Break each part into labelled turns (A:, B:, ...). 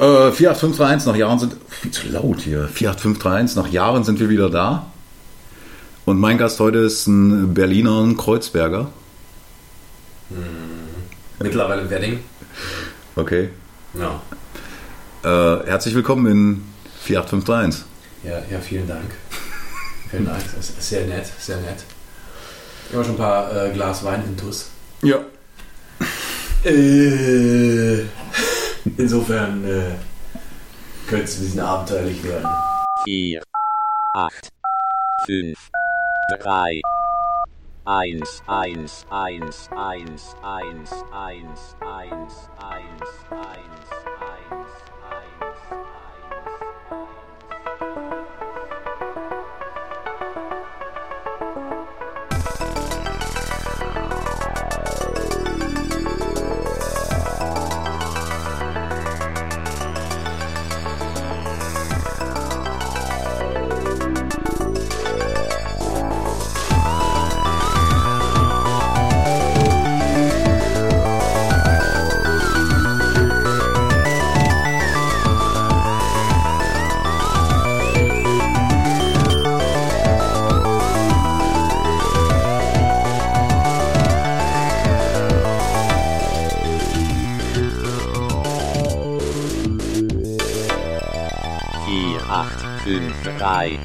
A: Äh, 48531, nach Jahren sind. Viel zu laut hier. 48531, nach Jahren sind wir wieder da. Und mein Gast heute ist ein Berliner ein Kreuzberger.
B: Mittlerweile im Wedding.
A: Okay.
B: Ja.
A: Äh, herzlich willkommen in 48531.
B: Ja, ja vielen Dank. vielen Dank. Das ist sehr nett, sehr nett. Ich habe schon ein paar äh, Glas Wein intus.
A: Ja.
B: Äh, insofern äh, könnte es ein bisschen abenteuerlich werden.
C: 4, 8, 5, 3, 1, 1, 1, 1, 1, 1, 1, 1, 1, 1, 3,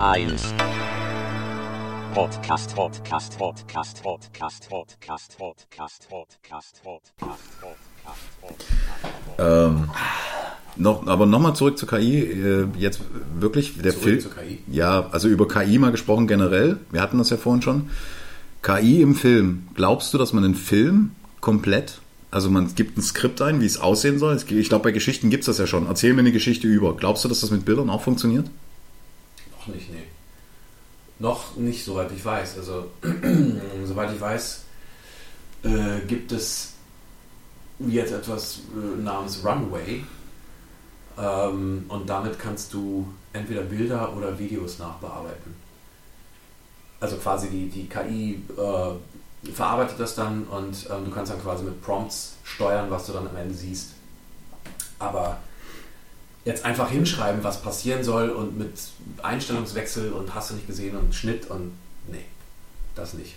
C: 1. Podcast, Podcast, Podcast, Podcast, Podcast, Podcast, Podcast, Podcast, Podcast,
A: Ähm, noch, aber nochmal zurück zur KI. Äh, jetzt wirklich der Film. Ja, also über KI mal gesprochen generell. Wir hatten das ja vorhin schon. KI im Film. Glaubst du, dass man einen Film komplett, also man gibt ein Skript ein, wie es aussehen soll? Ich glaube, bei Geschichten gibt es das ja schon. Erzähl mir eine Geschichte über. Glaubst du, dass das mit Bildern auch funktioniert?
B: Noch nicht, nee. Noch nicht, soweit ich weiß. Also, soweit ich weiß, äh, gibt es jetzt etwas äh, namens Runway. Ähm, und damit kannst du entweder Bilder oder Videos nachbearbeiten. Also quasi die, die KI äh, verarbeitet das dann und ähm, du kannst dann quasi mit Prompts steuern, was du dann am Ende siehst. Aber jetzt einfach hinschreiben, was passieren soll und mit Einstellungswechsel und hast du nicht gesehen und Schnitt und nee, das nicht.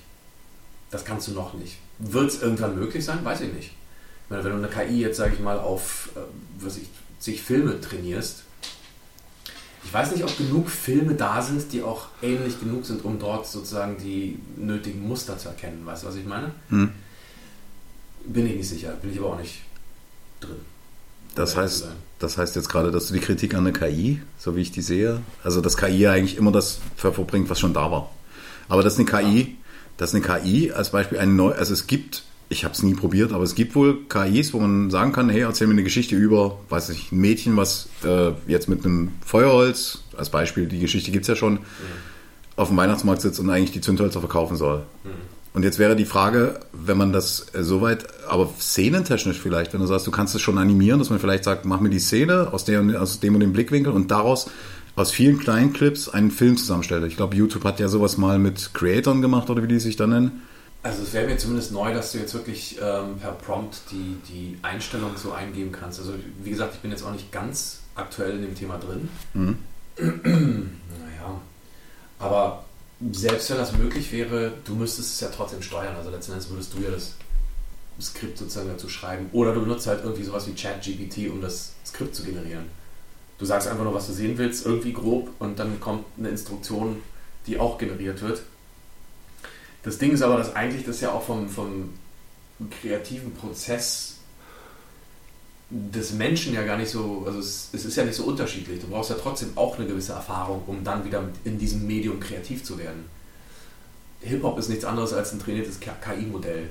B: Das kannst du noch nicht. Wird es irgendwann möglich sein? Weiß ich nicht. Ich meine, wenn du eine KI jetzt, sage ich mal, auf äh, was ich, zig Filme trainierst, ich weiß nicht, ob genug Filme da sind, die auch ähnlich genug sind, um dort sozusagen die nötigen Muster zu erkennen. Weißt du, was ich meine?
A: Hm.
B: Bin ich nicht sicher, bin ich aber auch nicht drin.
A: Das heißt, das heißt jetzt gerade, dass du die Kritik an der KI, so wie ich die sehe, also dass KI eigentlich immer das hervorbringt, was schon da war. Aber das ist eine KI, das ist eine KI als Beispiel ein neu, also es gibt, ich habe es nie probiert, aber es gibt wohl KIs, wo man sagen kann, hey, erzähl mir eine Geschichte über, weiß ich, ein Mädchen, was äh, jetzt mit einem Feuerholz, als Beispiel, die Geschichte gibt's ja schon, auf dem Weihnachtsmarkt sitzt und eigentlich die Zündhölzer verkaufen soll. Und jetzt wäre die Frage, wenn man das äh, soweit, aber szenentechnisch vielleicht, wenn du sagst, du kannst es schon animieren, dass man vielleicht sagt, mach mir die Szene aus, der, aus dem und dem Blickwinkel und daraus aus vielen kleinen Clips einen Film zusammenstellt. Ich glaube, YouTube hat ja sowas mal mit Creatoren gemacht oder wie die sich da nennen.
B: Also es wäre mir zumindest neu, dass du jetzt wirklich ähm, per Prompt die, die Einstellung so eingeben kannst. Also wie gesagt, ich bin jetzt auch nicht ganz aktuell in dem Thema drin.
A: Mhm.
B: naja, aber selbst wenn das möglich wäre, du müsstest es ja trotzdem steuern. Also letzten Endes würdest du ja das Skript sozusagen dazu schreiben. Oder du benutzt halt irgendwie sowas wie ChatGPT, um das Skript zu generieren. Du sagst einfach nur, was du sehen willst, irgendwie grob, und dann kommt eine Instruktion, die auch generiert wird. Das Ding ist aber, dass eigentlich das ja auch vom, vom kreativen Prozess des Menschen ja gar nicht so, also es, es ist ja nicht so unterschiedlich. Du brauchst ja trotzdem auch eine gewisse Erfahrung, um dann wieder in diesem Medium kreativ zu werden. Hip-Hop ist nichts anderes als ein trainiertes KI-Modell,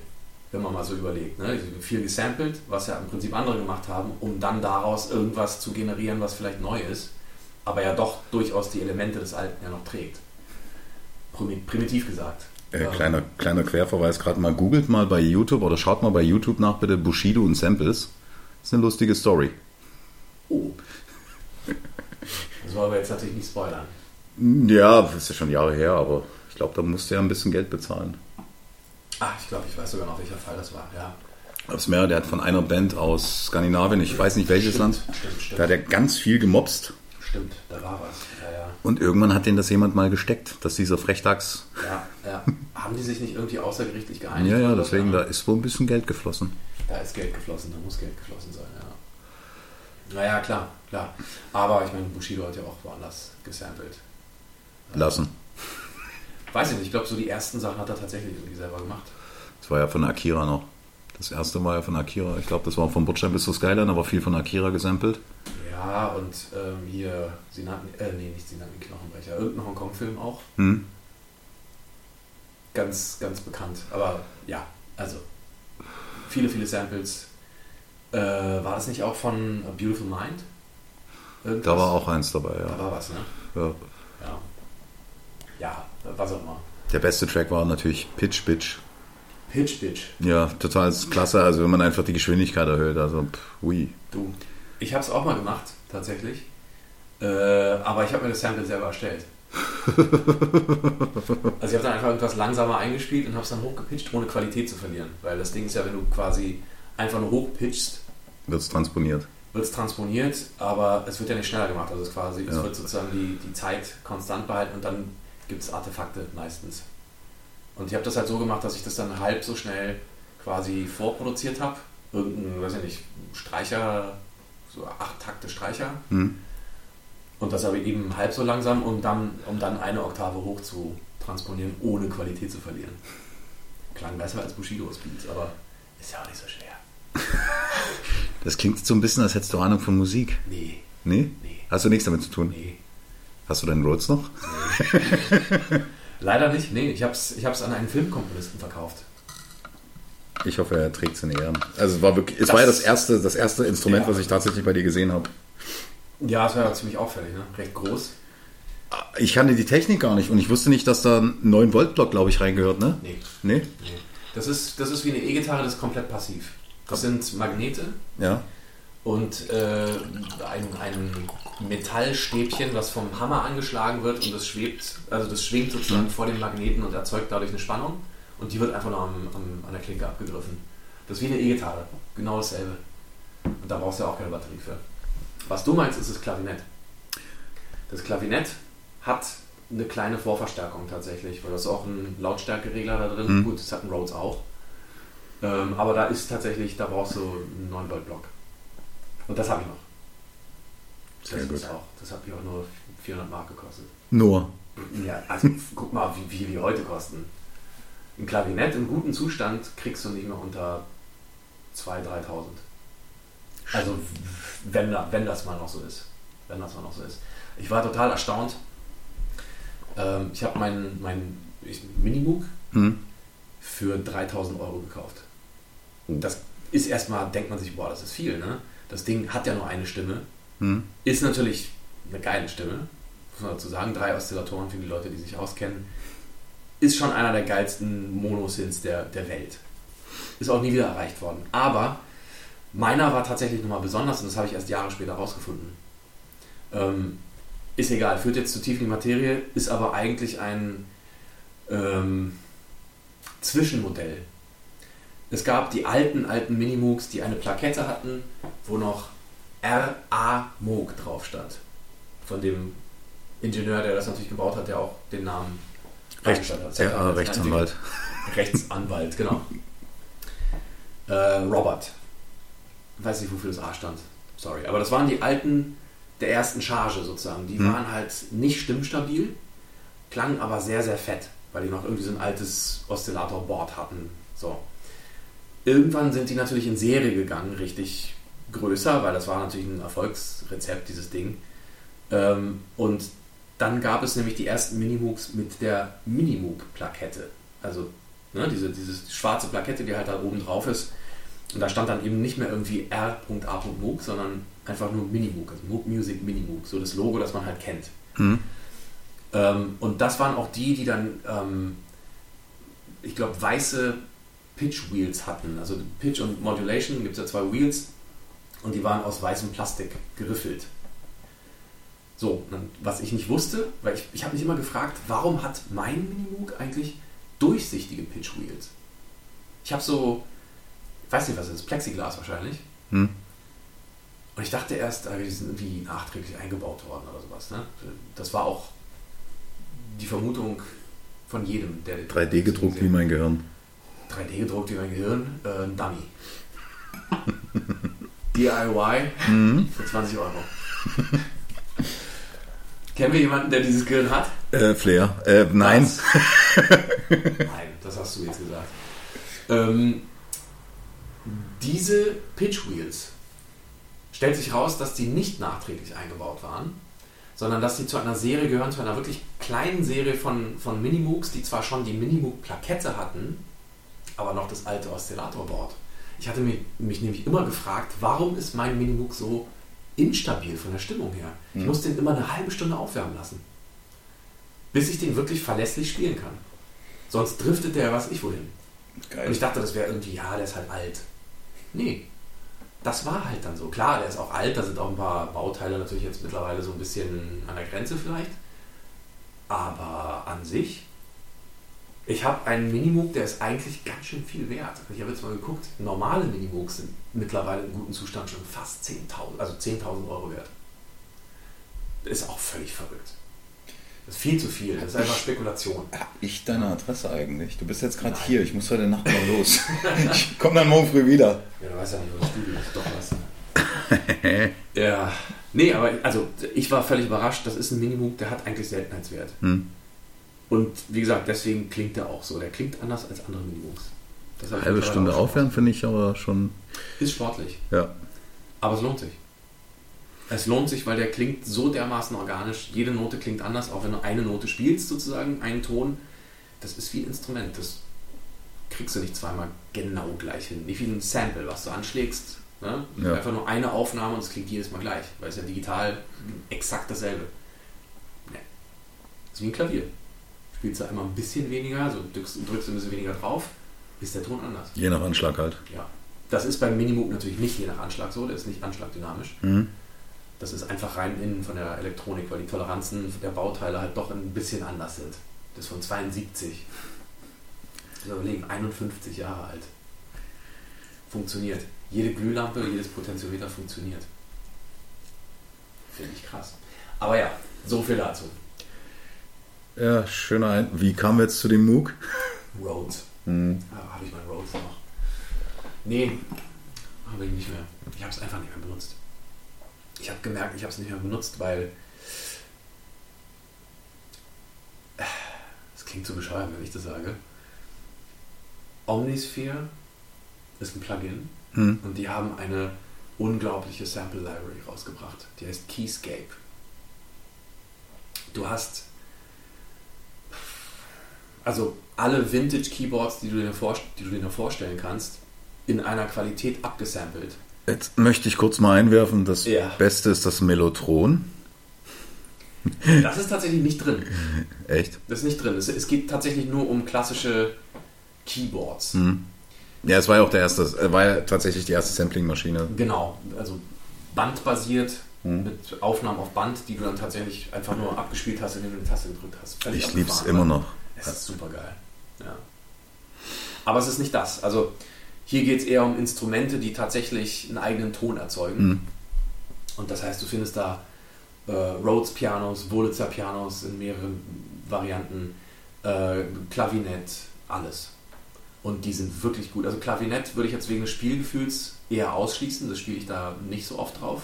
B: wenn man mal so überlegt. Ne? Viel gesampelt, was ja im Prinzip andere gemacht haben, um dann daraus irgendwas zu generieren, was vielleicht neu ist, aber ja doch durchaus die Elemente des Alten ja noch trägt. Primi- Primitiv gesagt.
A: Äh, kleiner, kleiner Querverweis gerade mal. Googelt mal bei YouTube oder schaut mal bei YouTube nach bitte Bushido und Samples. Das ist eine lustige Story.
B: Oh. Das wollen wir jetzt natürlich nicht spoilern.
A: Ja, das ist ja schon Jahre her, aber ich glaube, da musste er ein bisschen Geld bezahlen.
B: Ah, ich glaube, ich weiß sogar noch, welcher Fall das war. Ja.
A: Aufs Meer, der hat von einer Band aus Skandinavien, ich weiß nicht welches
B: Stimmt,
A: Land,
B: stimmt, stimmt.
A: da hat er ganz viel gemobst.
B: Stimmt, da war was. Ja, ja.
A: Und irgendwann hat den das jemand mal gesteckt, dass dieser Frechdachs.
B: Ja, ja. Haben die sich nicht irgendwie außergerichtlich geeinigt?
A: Ja, ja, deswegen, da ist wohl ein bisschen Geld geflossen.
B: Da ist Geld geflossen, da muss Geld geflossen sein, ja. Naja, klar, klar. Aber ich meine, Bushido hat ja auch woanders gesampelt.
A: Lassen.
B: Weiß ich nicht, ich glaube, so die ersten Sachen hat er tatsächlich irgendwie selber gemacht.
A: Das war ja von Akira noch. Das erste war ja von Akira. Ich glaube, das war von Butcher bis zur Skyline, aber viel von Akira gesampelt.
B: Ja, und ähm, hier, sie nannten, äh, nee, nicht sie nannten Knochenbrecher, irgendein Hongkong-Film auch.
A: Hm?
B: Ganz, ganz bekannt. Aber ja, also viele, viele Samples. Äh, war das nicht auch von A Beautiful Mind? Irgendwas?
A: Da war auch eins dabei,
B: Da
A: ja.
B: war was, ne?
A: ja.
B: Ja. Ja, was auch immer.
A: Der beste Track war natürlich Pitch Bitch.
B: Pitch Bitch.
A: Ja, total klasse. Also wenn man einfach die Geschwindigkeit erhöht. Also, pff, ui.
B: Du. Ich habe es auch mal gemacht, tatsächlich. Äh, aber ich habe mir das Sample selber erstellt. also ich habe dann einfach irgendwas langsamer eingespielt und habe es dann hochgepitcht, ohne Qualität zu verlieren. Weil das Ding ist ja, wenn du quasi einfach nur hochpitchst,
A: Wird es transponiert.
B: wird es transponiert, aber es wird ja nicht schneller gemacht. Also es, quasi, es
A: Ja.
B: wird sozusagen die, die Zeit konstant behalten und dann gibt es Artefakte meistens. Und ich habe das halt so gemacht, dass ich das dann halb so schnell quasi vorproduziert habe. Irgendein, weiß ich nicht, Streicher, so acht Takte Streicher.
A: Hm?
B: Und das aber eben halb so langsam, um dann, um dann eine Oktave hoch zu transponieren, ohne Qualität zu verlieren. Klang besser als Bushidos Beats, aber ist ja auch nicht so schwer.
A: Das klingt so ein bisschen, als hättest du Ahnung von Musik.
B: Nee,
A: Nee?
B: nee,
A: Hast du nichts damit zu tun?
B: nee.
A: Hast du deinen Rhodes noch?
B: Leider nicht, nee. Ich habe es ich hab's an einen Filmkomponisten verkauft.
A: Ich hoffe, er trägt es in Ehren. Also es war wirklich, es
B: Das-
A: war ja das erste, das erste Instrument,
B: Ja.
A: was ich tatsächlich bei dir gesehen habe.
B: Ja, es war ja ziemlich auffällig, ne? Recht groß.
A: Ich kannte die Technik gar nicht und ich wusste nicht, dass da ein 9 Volt Block, glaube ich, reingehört, ne?
B: Nee,
A: Nee?
B: nee. Das ist, das ist wie eine E-Gitarre, das ist komplett passiv. Das sind Magnete
A: Ja.
B: und äh, ein, ein Metallstäbchen, was vom Hammer angeschlagen wird und das schwebt, also das schwingt sozusagen vor den Magneten und erzeugt dadurch eine Spannung und die wird einfach nur am, am, an der Klinke abgegriffen. Das ist wie eine E-Gitarre, genau dasselbe. Und da brauchst du ja auch keine Batterie für. Was du meinst, ist das Klavinett. Das Klavinett hat eine kleine Vorverstärkung tatsächlich, weil das ist auch ein Lautstärkeregler da drin.
A: Mhm.
B: Gut, das hat ein Rhodes auch. Ähm, aber da ist tatsächlich, da brauchst du einen 9 Volt Block. Und das habe ich noch.
A: Sehr
B: das
A: gut.
B: Auch, das hat mich auch nur 400 Mark gekostet.
A: Nur.
B: Ja, also guck mal, wie, wie die heute kosten. Ein Klavinett im guten Zustand kriegst du nicht mehr unter 2.000, 3.000. Also wenn, wenn das mal noch so ist. Wenn das mal noch so ist. Ich war total erstaunt. Ähm, ich habe mein, ich- Minimoog
A: Hm?
B: für 3000 Euro gekauft. Das ist erstmal, denkt man sich, boah, das ist viel, ne? Das Ding hat ja nur eine Stimme.
A: Hm?
B: Ist natürlich eine geile Stimme, muss man dazu sagen. Drei Oszillatoren für die Leute, die sich auskennen. Ist schon einer der geilsten Monosynths der, der Welt. Ist auch nie wieder erreicht worden. Aber meiner war tatsächlich nochmal besonders und das habe ich erst Jahre später rausgefunden. Ähm, ist egal, führt jetzt zu tief in die Materie, ist aber eigentlich ein ähm, Zwischenmodell. Es gab die alten, alten Minimoogs, die eine Plakette hatten, wo noch R.A. Moog drauf stand. Von dem Ingenieur, der das natürlich gebaut hat, der auch den Namen
A: Rechts,
B: hat.
A: ja, Rechtsanwalt.
B: Rechtsanwalt, genau. Äh, Robert. Weiß nicht, wofür das A stand. Sorry. Aber das waren die alten der ersten Charge sozusagen. Die
A: Hm.
B: waren halt nicht stimmstabil, klangen aber sehr, sehr fett, weil die noch irgendwie so ein altes Oszillatorboard hatten. So. Irgendwann sind die natürlich in Serie gegangen, richtig größer, weil das war natürlich ein Erfolgsrezept, dieses Ding. Ähm, und dann gab es nämlich die ersten Minimoogs mit der Minimoog-Plakette. Also ne, diese, diese schwarze Plakette, die halt da oben drauf ist. Und da stand dann eben nicht mehr irgendwie R.A. Moog, sondern einfach nur Minimoog, also Moog Music Minimoog, so das Logo, das man halt kennt.
A: Hm?
B: Ähm, und das waren auch die, die dann, ähm, ich glaube, weiße Pitch Wheels hatten. Also Pitch und Modulation, gibt es ja zwei Wheels und die waren aus weißem Plastik geriffelt. So, was ich nicht wusste, weil ich, ich habe mich immer gefragt, warum hat mein Minimoog eigentlich durchsichtige Pitch Wheels? Ich habe so weiß nicht, was es ist, Plexiglas wahrscheinlich.
A: Hm.
B: Und ich dachte erst, äh, die sind irgendwie nachträglich eingebaut worden oder sowas. Ne? Das war auch die Vermutung von jedem, der den
A: 3D gedruckt wie mein Gehirn.
B: 3D gedruckt wie mein Gehirn, äh, ein Dummy. DIY für 20 Euro. Kennen wir jemanden, der dieses Gehirn hat?
A: Äh, Flair. Äh, nein.
B: Was? Nein, das hast du jetzt gesagt. Ähm, diese Pitch Wheels stellt sich raus, dass die nicht nachträglich eingebaut waren, sondern dass sie zu einer Serie gehören, zu einer wirklich kleinen Serie von, von Minimooks, die zwar schon die Minimoog-Plakette hatten, aber noch das alte Oszillatorbord. Ich hatte mich, mich nämlich immer gefragt, warum ist mein Minimoog so instabil von der Stimmung her? Ich muss den immer eine halbe Stunde aufwärmen lassen, bis ich den wirklich verlässlich spielen kann. Sonst driftet der was ich wohin. Und ich dachte, das wäre irgendwie, ja, der ist halt alt. Nee, das war halt dann so. Klar, der ist auch alt, da sind auch ein paar Bauteile natürlich jetzt mittlerweile so ein bisschen an der Grenze vielleicht. Aber an sich, ich habe einen Minimoog, der ist eigentlich ganz schön viel wert. Ich habe jetzt mal geguckt, normale Minimoogs sind mittlerweile im guten Zustand schon fast 10.000, also 10.000 Euro wert. Ist auch völlig verrückt. Das ist viel zu viel, das ist einfach Spekulation.
A: Hab ich deine Adresse eigentlich? Du bist jetzt gerade hier. Ich muss heute Nacht mal los. ich komme dann morgen früh wieder.
B: Ja, du weißt ja nicht, wo das Studio ist. Doch, du. ja. Nee, aber also ich war völlig überrascht. Das ist ein Minimoog, der hat eigentlich Seltenheitswert.
A: Hm.
B: Und wie gesagt, deswegen klingt der auch so. Der klingt anders als andere habe ich
A: Halbe Stunde aufwärmen finde ich aber schon.
B: Ist sportlich.
A: Ja.
B: Aber es lohnt sich. Es lohnt sich, weil der klingt so dermaßen organisch. Jede Note klingt anders, auch wenn du eine Note spielst, sozusagen, einen Ton. Das ist wie ein Instrument. Das kriegst du nicht zweimal genau gleich hin. Wie viel ein Sample, was du anschlägst. Ne?
A: Ja.
B: Einfach nur eine Aufnahme und es klingt jedes Mal gleich. Weil es ja digital exakt dasselbe. Nee. Das ist wie ein Klavier. Spielst du einmal ein bisschen weniger, so drückst, drückst du ein bisschen weniger drauf, ist der Ton anders.
A: Je nach Anschlag halt.
B: Ja. Das ist beim Minimoog natürlich nicht je nach Anschlag so, der ist nicht anschlagdynamisch.
A: Mhm.
B: Das ist einfach rein innen von der Elektronik, weil die Toleranzen der Bauteile halt doch ein bisschen anders sind. Das ist von 72. Also überlegen, 51 Jahre alt. Funktioniert. Jede Glühlampe, jedes Potentiometer funktioniert. Finde ich krass. Aber ja, so viel dazu.
A: Ja, schöner ein. Wie kamen wir jetzt zu dem Moog?
B: Rhodes.
A: Hm.
B: Ah, habe ich meinen Rhodes noch? Nee, habe ich nicht mehr. Ich habe es einfach nicht mehr benutzt. Ich habe gemerkt, ich habe es nicht mehr benutzt, weil es klingt so bescheuert, wenn ich das sage. Omnisphere ist ein Plugin
A: Hm.
B: und die haben eine unglaubliche Sample Library rausgebracht. Die heißt Keyscape. Du hast also alle Vintage Keyboards, die du dir, vor, die du dir vorstellen kannst, in einer Qualität abgesampelt.
A: Jetzt möchte ich kurz mal einwerfen, das
B: Ja.
A: Beste ist das Mellotron.
B: Das ist tatsächlich nicht drin.
A: Echt?
B: Das ist nicht drin. Es, es geht tatsächlich nur um klassische Keyboards.
A: Hm. Ja, es war ja auch der erste, äh, war ja tatsächlich die erste Sampling-Maschine.
B: Genau, also bandbasiert
A: Hm.
B: mit Aufnahmen auf Band, die du dann tatsächlich einfach nur abgespielt hast, indem du die Taste gedrückt hast. Völlig
A: Ich lieb's immer noch.
B: Es ist super geil. Ja. Aber es ist nicht das. Also hier geht es eher um Instrumente, die tatsächlich einen eigenen Ton erzeugen.
A: Hm.
B: Und das heißt, du findest da äh, Rhodes Pianos, Wurlitzer Pianos in mehreren Varianten, äh, Klavinett, alles. Und die sind wirklich gut. Also Klavinett würde ich jetzt wegen des Spielgefühls eher ausschließen. Das spiele ich da nicht so oft drauf.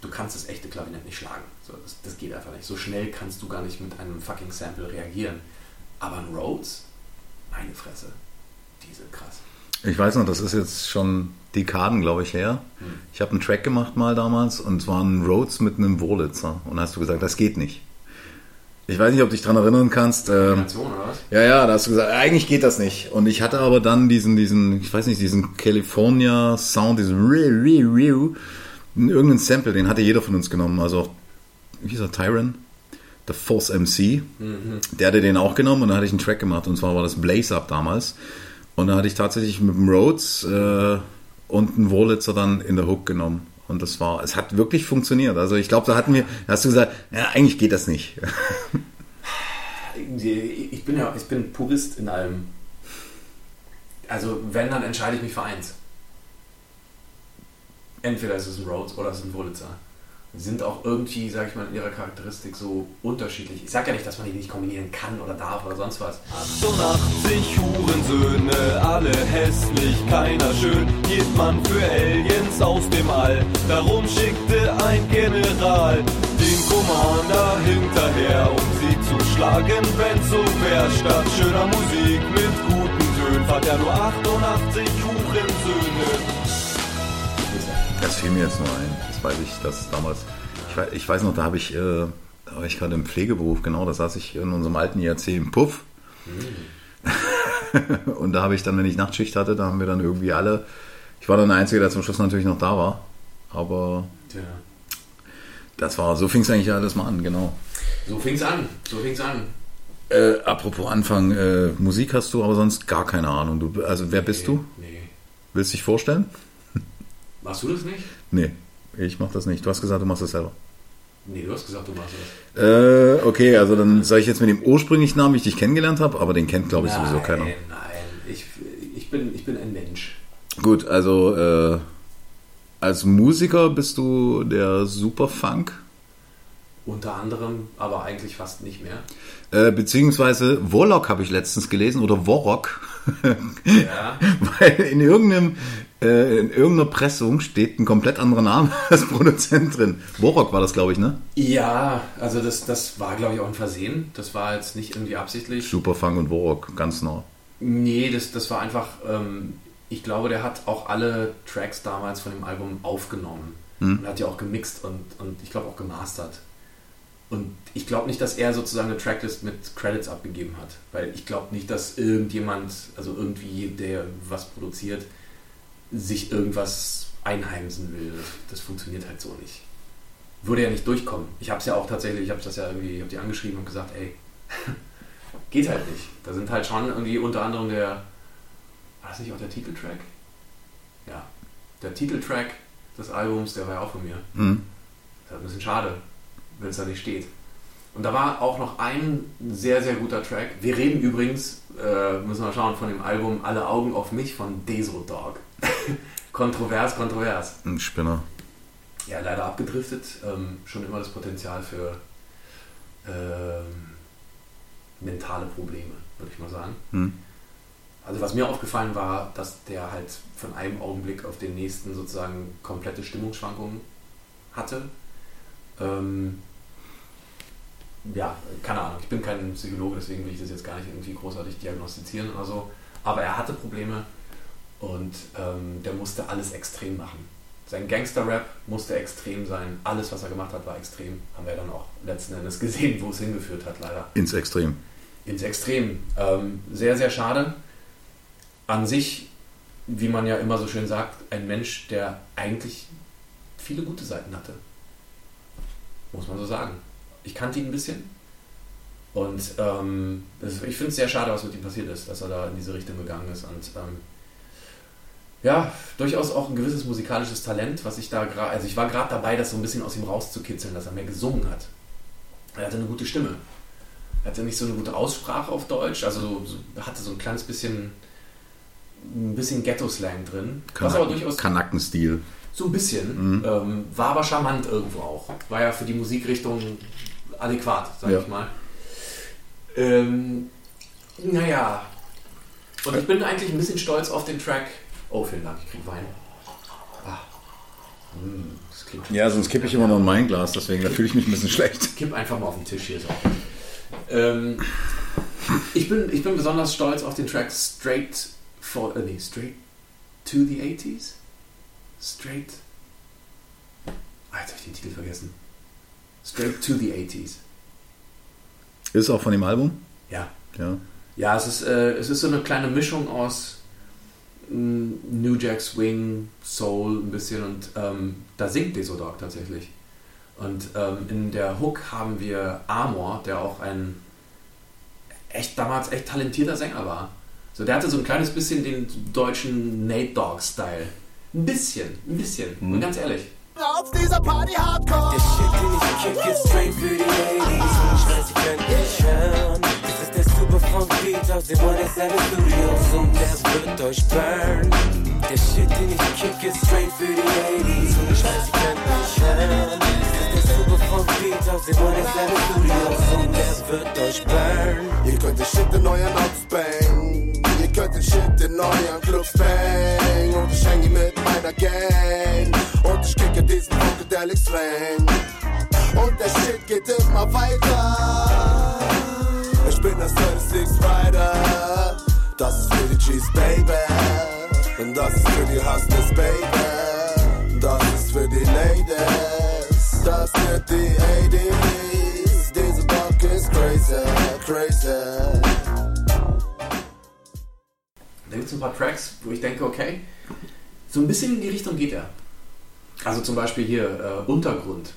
B: Du kannst das echte Klavinett nicht schlagen. So, das, das geht einfach nicht. So schnell kannst du gar nicht mit einem fucking Sample reagieren. Aber ein Rhodes, meine Fresse, die sind krass.
A: Ich weiß noch, das ist jetzt schon Dekaden, glaube ich, her.
B: Hm.
A: Ich habe einen Track gemacht mal damals und es war ein Rhodes mit einem Wurlitzer. Und da hast du gesagt, das geht nicht. Ich weiß nicht, ob du dich daran erinnern kannst. Ähm,
B: Kombination, oder was?
A: ja, ja, da hast du gesagt, eigentlich geht das nicht. Und ich hatte aber dann diesen, diesen, ich weiß nicht, diesen California Sound, diesen Riu, Riu, Riu, irgendeinen Sample, den hatte jeder von uns genommen. Also, auch, wie hieß er, Tyron? Der Force MC. Der hatte den auch genommen und da hatte ich einen Track gemacht. Und zwar war das Blaze Up damals. Und da hatte ich tatsächlich mit dem Rhodes äh, und einen Wurlitzer dann in der Hook genommen. Und das war, es hat wirklich funktioniert. Also ich glaube, da hatten wir, da hast du gesagt, ja, eigentlich geht das nicht.
B: Ich bin ja, ich bin Purist in allem. Also, wenn, dann entscheide ich mich für eins. Entweder ist es ein Rhodes oder es ist ein Wurlitzer. Die sind auch irgendwie, sag ich mal, in ihrer Charakteristik so unterschiedlich. Ich sag ja nicht, dass man die nicht kombinieren kann oder darf oder sonst was.
D: 88 Hurensöhne, alle hässlich, keiner schön. Geht man für Aliens aus dem All. Darum schickte ein General den Commander hinterher, um sie zu schlagen, wenn so wär. Statt schöner Musik mit guten Tönen fand er nur 88 Hurensöhne.
A: Das fiel mir jetzt nur ein. Das weiß ich, dass damals. Ich weiß, ich weiß noch, da habe ich, äh, da war ich gerade im Pflegeberuf, genau, da saß ich in unserem alten IRC im Puff. Und da habe ich dann, wenn ich Nachtschicht hatte, da haben wir dann irgendwie alle. Ich war dann der Einzige, der zum Schluss natürlich noch da war. Aber
B: Tja.
A: das war, so fing es eigentlich alles mal an, genau.
B: So fing's an. So fing's an.
A: Äh, apropos Anfang, äh, Musik hast du aber sonst gar keine Ahnung. Du, also wer bist du?
B: Nee.
A: Willst du dich vorstellen?
B: Machst du das nicht?
A: Nee, ich mach das nicht. Du hast gesagt, du machst das selber.
B: Nee, du hast gesagt, du machst das.
A: Äh, okay, also dann sage ich jetzt mit dem ursprünglichen Namen, wie ich dich kennengelernt habe, aber den kennt, glaube ich, sowieso keiner.
B: Nein, nein. Ich, ich, bin, ich bin ein Mensch.
A: Gut, also äh, als Musiker bist du der Superfunk,
B: Unter anderem, aber eigentlich fast nicht mehr.
A: äh, beziehungsweise Warlock habe ich letztens gelesen oder Warrock,
B: Ja.
A: weil in irgendeinem äh, in irgendeiner Pressung steht ein komplett anderer Name als Produzent drin. Warrock war das, glaube ich, ne?
B: Ja, also das, das war, glaube ich, auch ein Versehen. Das war jetzt nicht irgendwie absichtlich.
A: Superfunk und Warrock, ganz nah.
B: Nee, das, das war einfach, ähm, ich glaube, der hat auch alle Tracks damals von dem Album aufgenommen und hat die auch gemixt und, und ich glaube auch gemastert. Und ich glaube nicht, dass er sozusagen eine Tracklist mit Credits abgegeben hat, weil ich glaube nicht, dass irgendjemand, also irgendwie, der was produziert, sich irgendwas einheimsen will. Das, funktioniert halt so nicht. Würde ja nicht durchkommen. Ich habe es ja auch tatsächlich, ich habe das ja irgendwie, ich habe die angeschrieben und gesagt, ey, geht halt nicht. Da sind halt schon irgendwie unter anderem der, war das nicht auch der Titeltrack? Ja, der Titeltrack des Albums, der war ja auch von mir.
A: Hm.
B: Das ist ein bisschen schade, wenn es da nicht steht. Und da war auch noch ein sehr, sehr guter Track. Wir reden übrigens, äh, müssen wir schauen, von dem Album Alle Augen auf mich von Deso Dog. kontrovers, kontrovers.
A: Ein Spinner.
B: Ja, leider abgedriftet. Ähm, schon immer das Potenzial für ähm, mentale Probleme, würde ich mal sagen.
A: Hm.
B: Also was mir aufgefallen war, dass der halt von einem Augenblick auf den nächsten sozusagen komplette Stimmungsschwankungen hatte. Ähm, ja, keine Ahnung, ich bin kein Psychologe, deswegen will ich das jetzt gar nicht irgendwie großartig diagnostizieren oder so. Aber er hatte Probleme und ähm, der musste alles extrem machen. Sein Gangster-Rap musste extrem sein. Alles, was er gemacht hat, war extrem. Haben wir dann auch letzten Endes gesehen, wo es hingeführt hat, leider
A: Ins Extrem.
B: ins Extrem. Ähm, sehr, sehr schade. An sich, wie man ja immer so schön sagt, ein Mensch, der eigentlich viele gute Seiten hatte. Muss man so sagen. Ich kannte ihn ein bisschen. Und ähm, das, ich finde es sehr schade, was mit ihm passiert ist, dass er da in diese Richtung gegangen ist. Und ähm, ja, durchaus auch ein gewisses musikalisches Talent, was ich da gerade, also ich war gerade dabei, das so ein bisschen aus ihm rauszukitzeln, dass er mehr gesungen hat. Er hatte eine gute Stimme. Er hatte nicht so eine gute Aussprache auf Deutsch, also so, so, hatte so ein kleines bisschen, ein bisschen Ghetto-Slang drin. was aber durchaus
A: Kanackenstil.
B: so ein bisschen, ähm, war aber charmant irgendwo auch. War ja für die Musikrichtung adäquat, sag
A: Ja.
B: ich mal. Ähm, naja. Und ich bin eigentlich ein bisschen stolz auf den Track. Oh, vielen Dank, ich krieg Wein. Ah. Mm, das klingt schon.
A: Ja, sonst kippe ich immer noch in mein Glas, deswegen da fühle ich mich ein bisschen schlecht.
B: Kipp einfach mal auf den Tisch hier so. Ähm, ich, bin, ich bin besonders stolz auf den Track Straight for, äh, nee, Straight to the 80s? Straight. Ah, jetzt habe ich den Titel vergessen. Straight to the 80s.
A: Ist auch von dem Album?
B: Ja.
A: Ja.
B: Ja, es ist, äh, es ist so eine kleine Mischung aus mm, New Jack Swing, Soul ein bisschen und ähm, da singt Desodog tatsächlich. Und ähm, in der Hook haben wir Amor, der auch ein echt damals echt talentierter Sänger war. So, der hatte so ein kleines bisschen den deutschen Nate Dogg-Style. Ein bisschen, ein bisschen. Und ganz ehrlich.
E: Auf dieser Party Hardcore.
F: Der Shit, den ich kick, ist straight für die Ladies. Ich weiß, sie können nicht hören. Das ist der Superfunk Funk-Beat aus den 187 Studios und der wird euch burn. Der Shit, den ich kick, ist straight für die 80s und ich weiß, mich hören. Das ist der Super Funk-Beat aus den 187 Studios und der wird euch burn.
E: Ihr könnt den Shit in euren Autos bang. Ihr könnt den Shit in euren Clubs bang. Und ich hänge mit meiner Gang. Und ich kicke diesen Funkadelic Slang. Und der Shit geht immer weiter. Ich bin der 36 Rider. Das ist für die G's, Baby. Und das ist für die Hustlers, Baby. Das ist für die Ladies. Das sind die 80s. Diese Bock ist crazy, crazy.
B: Da gibt es ein paar Tracks, wo ich denke, okay, so ein bisschen in die Richtung geht er. Also zum Beispiel hier äh, Untergrund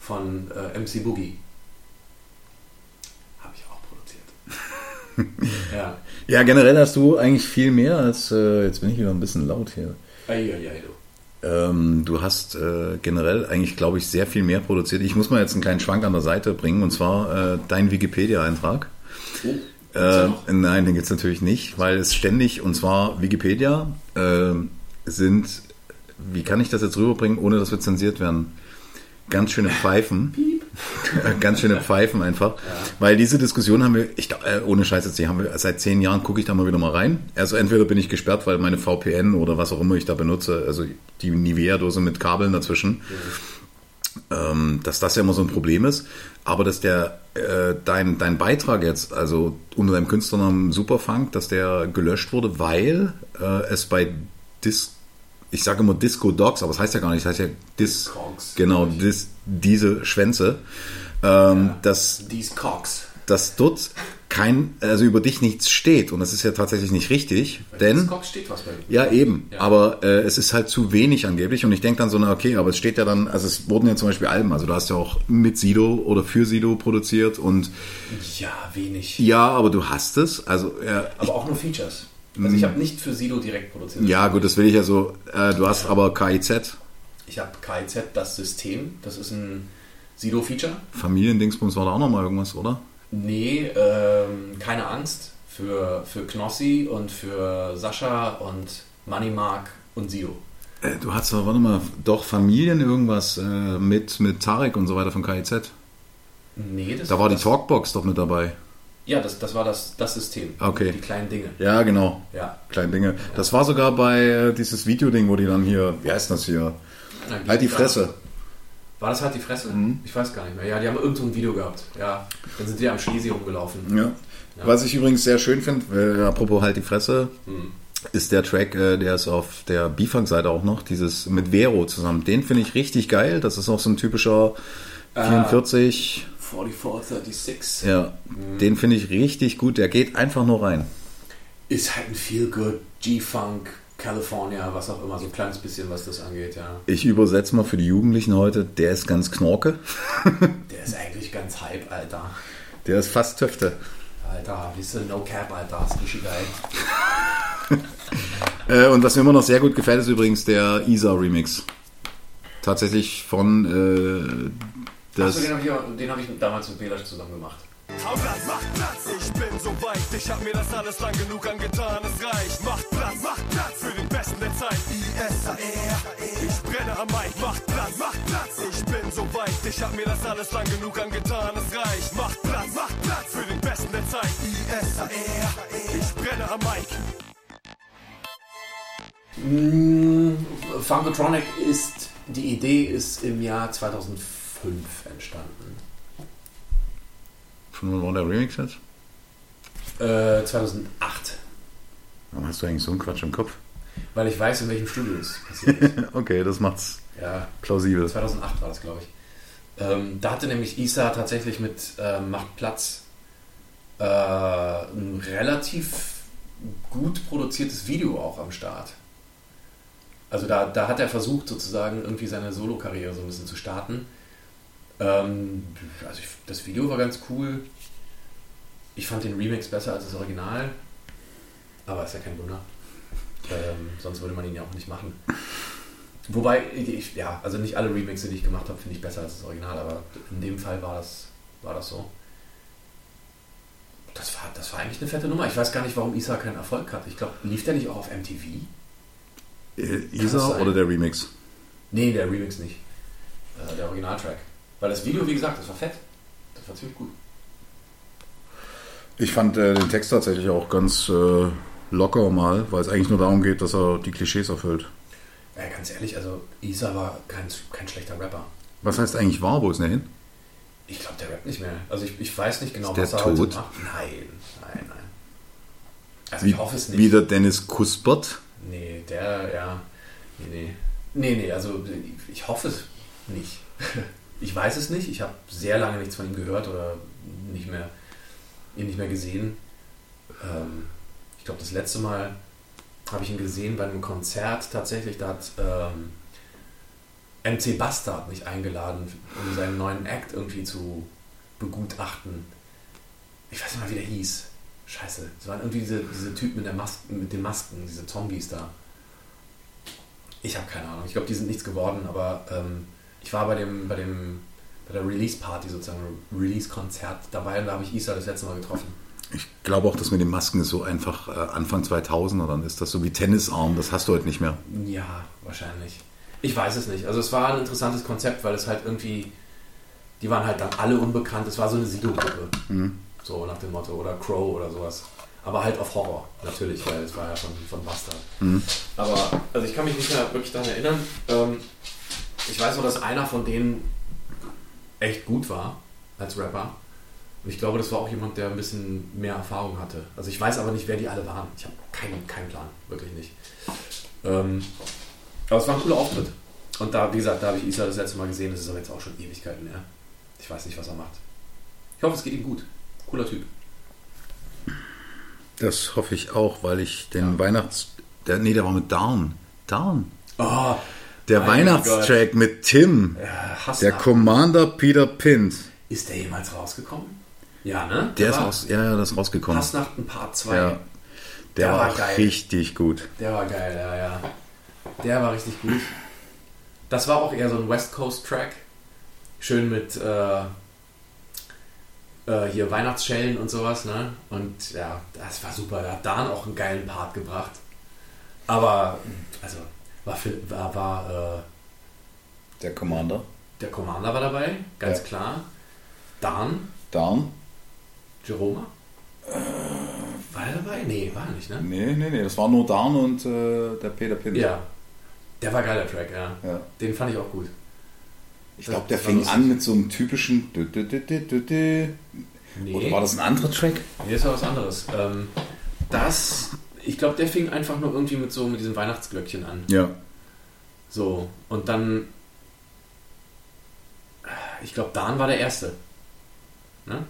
B: von äh, MC Boogie. Habe ich auch produziert. ja.
A: Ja, generell hast du eigentlich viel mehr als, äh, jetzt bin ich wieder ein bisschen laut hier.
B: Eieiei, du.
A: Ähm, du hast äh, generell eigentlich, glaube ich, sehr viel mehr produziert. Ich muss mal jetzt einen kleinen Schwank an der Seite bringen, und zwar äh, dein Wikipedia-Eintrag.
B: Oh,
A: Äh, nein, den gibt's natürlich nicht, weil es ständig, und zwar Wikipedia, äh, sind, wie kann ich das jetzt rüberbringen, ohne dass wir zensiert werden? Ganz schöne Pfeifen. Ganz schöne Pfeifen einfach. Weil diese Diskussion haben wir, ich, äh, ohne Scheiß jetzt, die haben wir seit zehn Jahren, gucke ich da mal wieder mal rein. Also entweder bin ich gesperrt, weil meine VPN oder was auch immer ich da benutze, also die Nivea-Dose mit Kabeln dazwischen, ähm, dass das ja immer so ein Problem ist. Aber dass der, äh, dein, dein Beitrag jetzt, also unter deinem Künstlernamen Superfunk, dass der gelöscht wurde, weil äh, es bei Dis, ich sage immer Disco Dogs, aber es heißt ja gar nicht, es heißt ja Dis,
B: Cogs,
A: genau,
B: ich.
A: dis, diese Schwänze, ähm, dass
B: These Cox.
A: dass dort kein, also über dich nichts steht. Und das ist ja tatsächlich nicht richtig,
B: These
A: denn,
B: Cox steht was bei ihm.
A: ja eben,
B: Ja.
A: aber äh, es ist halt zu wenig angeblich. Und ich denke dann so, na okay, aber es steht ja dann, also es wurden ja zum Beispiel Alben, also du hast ja auch mit Sido oder für Sido produziert und
B: Ja, wenig.
A: ja, aber du hast es, also ja,
B: Aber auch nur Features. Also ich habe nicht für Sido direkt produziert.
A: ja gut, das will ich ja so, äh, du hast aber KIZ,
B: Ich habe KIZ, das System. Das ist ein Sido-Feature.
A: Familiendingsbums war da auch nochmal irgendwas, oder?
B: Nee, ähm, keine Angst. Für, für Knossi und für Sascha und Moneymark und Sido.
A: Äh, du hast doch, warte mal, doch Familien irgendwas äh, mit, mit Tarek und so weiter von KIZ.
B: Nee, das
A: Da war die Talkbox doch mit dabei.
B: Ja, das, das war das, das System.
A: Okay.
B: Die kleinen Dinge.
A: Ja, genau.
B: Ja.
A: Kleine Dinge. Das war sogar bei äh, dieses Videoding, wo die dann hier, wie heißt das hier?
B: Na,
A: Halt die Fresse.
B: War das halt die Fresse?
A: Mhm.
B: Ich weiß gar nicht mehr. Ja, die haben irgend so ein Video gehabt. Ja. Dann sind die am Schlesi rumgelaufen.
A: Ja. Was ich übrigens sehr schön finde, äh, apropos halt die Fresse,
B: Mhm.
A: ist der Track, äh, der ist auf der B-Funk-Seite auch noch, dieses mit Vero zusammen. Den finde ich richtig geil. Das ist auch so ein typischer
B: Ah.
A: 44.
B: 4436
A: Ja, den finde ich richtig gut. Der geht einfach nur rein.
B: ist halt ein Feel-Good, G-Funk, California, was auch immer. So ein kleines bisschen, was das angeht, ja.
A: Ich übersetze mal für die Jugendlichen heute, der ist ganz knorke.
B: Der ist eigentlich ganz hype, Alter.
A: Der ist fast Töfte.
B: Alter, wisst ihr, no cap, Alter. Ist richtig geil.
A: Äh, und was mir immer noch sehr gut gefällt, ist übrigens der Isa-Remix. Tatsächlich von äh, das.
B: Achso, den habe ich, auch- den hab ich damals mit Belasch zusammen gemacht.
D: Hau Platz, mach Platz, ich bin so weit. Ich hab mir das alles lang genug angetan, es reicht. Macht Platz, macht Platz für den Besten der Zeit. ISAR, ich brenne am Mic. Macht Platz, macht Platz, ich bin so weit. Ich hab mir das alles lang genug angetan, es reicht. Macht Platz, macht Platz für den Besten der Zeit. ISAR, ich brenne am Mic.
B: Mm, Funkotronic ist, die Idee ist im Jahr 2005 entstanden.
A: Von wann war der Remix jetzt?
B: Äh, 2008.
A: Warum hast du eigentlich so einen Quatsch im Kopf?
B: Weil ich weiß, in welchem Studio es passiert ist.
A: Okay, das macht's
B: ja,
A: plausibel.
B: 2008 war das, glaube ich. Ähm, da hatte nämlich Isa tatsächlich mit äh, Macht Platz äh, ein relativ gut produziertes Video auch am Start. Also da, da hat er versucht, sozusagen irgendwie seine Solo-Karriere so ein bisschen zu starten. Ähm, also ich, das Video war ganz cool. Ich fand den Remix besser als das Original. Aber ist ja kein Wunder. Ähm, sonst würde man ihn ja auch nicht machen. Wobei, ich, ja, also nicht alle Remixe, die ich gemacht habe, finde ich besser als das Original, aber in dem Fall war das, war das so. Das war, das war eigentlich eine fette Nummer. Ich weiß gar nicht, warum Isa keinen Erfolg hat. Ich glaube, lief der nicht auch auf MTV?
A: Äh, Isa oder der Remix?
B: Nee, der Remix nicht. Äh, der Originaltrack. Weil das Video, wie gesagt, das war fett. Das war ziemlich gut.
A: Ich fand äh, den Text tatsächlich auch ganz äh, locker mal, weil es eigentlich nur darum geht, dass er die Klischees erfüllt.
B: Ja, ganz ehrlich, also Isa war kein, kein schlechter Rapper.
A: Was heißt eigentlich wahr? Wo ist denn der hin?
B: Ich glaube, der rappt nicht mehr. Also ich, ich weiß nicht genau,
A: Ist der
B: was er heute
A: tot?
B: macht. Nein, nein, nein. Also
A: Wie,
B: ich hoffe es nicht.
A: wie der Dennis Kuspert.
B: Nee, der, ja. Nee, nee. Nee, nee, also ich hoffe es nicht. Ich weiß es nicht. Ich habe sehr lange nichts von ihm gehört oder nicht mehr, ihn nicht mehr gesehen. Ähm, ich glaube, das letzte Mal habe ich ihn gesehen bei einem Konzert tatsächlich. Da hat ähm, MC Bastard mich eingeladen, um seinen neuen Act irgendwie zu begutachten. Ich weiß nicht mal, wie der hieß. Scheiße. Es waren irgendwie diese, diese Typen mit, der Mas mit den Masken, diese Zombies da. Ich habe keine Ahnung. Ich glaube, die sind nichts geworden, aber ähm, ich war bei dem, bei dem, bei der Release-Party sozusagen, Release-Konzert dabei und da habe ich Isa das letzte Mal getroffen.
A: Ich glaube auch, dass mit den Masken ist so einfach äh, Anfang 2000er, dann ist das so wie Tennisarm, das hast du heute nicht mehr.
B: Ja, wahrscheinlich. Ich weiß es nicht. Also es war ein interessantes Konzept, weil es halt irgendwie, die waren halt dann alle unbekannt. Es war so eine Sido-Gruppe. So nach dem Motto. Oder Crow oder sowas. Aber halt auf Horror, natürlich, weil es war ja von, von Bastard. Aber, also ich kann mich nicht mehr wirklich daran erinnern. Ähm, ich weiß nur, dass einer von denen echt gut war als Rapper. Und ich glaube, das war auch jemand, der ein bisschen mehr Erfahrung hatte. Also ich weiß aber nicht, wer die alle waren. Ich habe keinen, keinen Plan, wirklich nicht. Ähm, aber es war ein cooler Auftritt. Und da, wie gesagt, da habe ich Isa das letzte Mal gesehen. Das ist aber jetzt auch schon Ewigkeiten her. Ich weiß nicht, was er macht. Ich hoffe, es geht ihm gut. Cooler Typ.
A: Das hoffe ich auch, weil ich den Weihnachts... Der, nee, der war mit Darn. Darn.
B: Oh,
A: Der
B: Mein
A: Weihnachtstrack mit Tim.
B: ja, Hass
A: Der Commander Peter Pint.
B: Ist der jemals rausgekommen? Ja, ne?
A: Der ist
B: war
A: raus, ja, ja, das ist rausgekommen.
B: Hassnachten Part 2.
A: Ja. Der,
B: Der
A: war,
B: war
A: richtig gut.
B: Der war geil, ja, ja. Der war richtig gut. Das war auch eher so ein West Coast Track. Schön mit äh, äh, hier Weihnachtsschellen und sowas, ne? Und ja, das war super. Da hat Dan auch einen geilen Part gebracht. Aber, also, war, für, war, war äh,
A: Der Commander.
B: der Commander war dabei, ganz
A: Ja.
B: klar. Dan,
A: Darn?
B: Jeroma. War er dabei? Nee, war er nicht, ne?
A: Nee, nee, nee, das war nur Darn und äh, der Peter Pint.
B: Ja. Der war geiler Track, ja.
A: ja.
B: Den fand ich auch gut.
A: Ich glaube, der fing
B: lustig.
A: an mit so einem typischen. dü- dü- dü.
B: Nee.
A: Oder war das ein anderer Track?
B: Nee, das war was anderes. Ähm, das, ich glaube, der fing einfach nur irgendwie mit so mit diesem Weihnachtsglöckchen an.
A: Ja.
B: So, und dann, ich glaube, Dan war der Erste. Ne?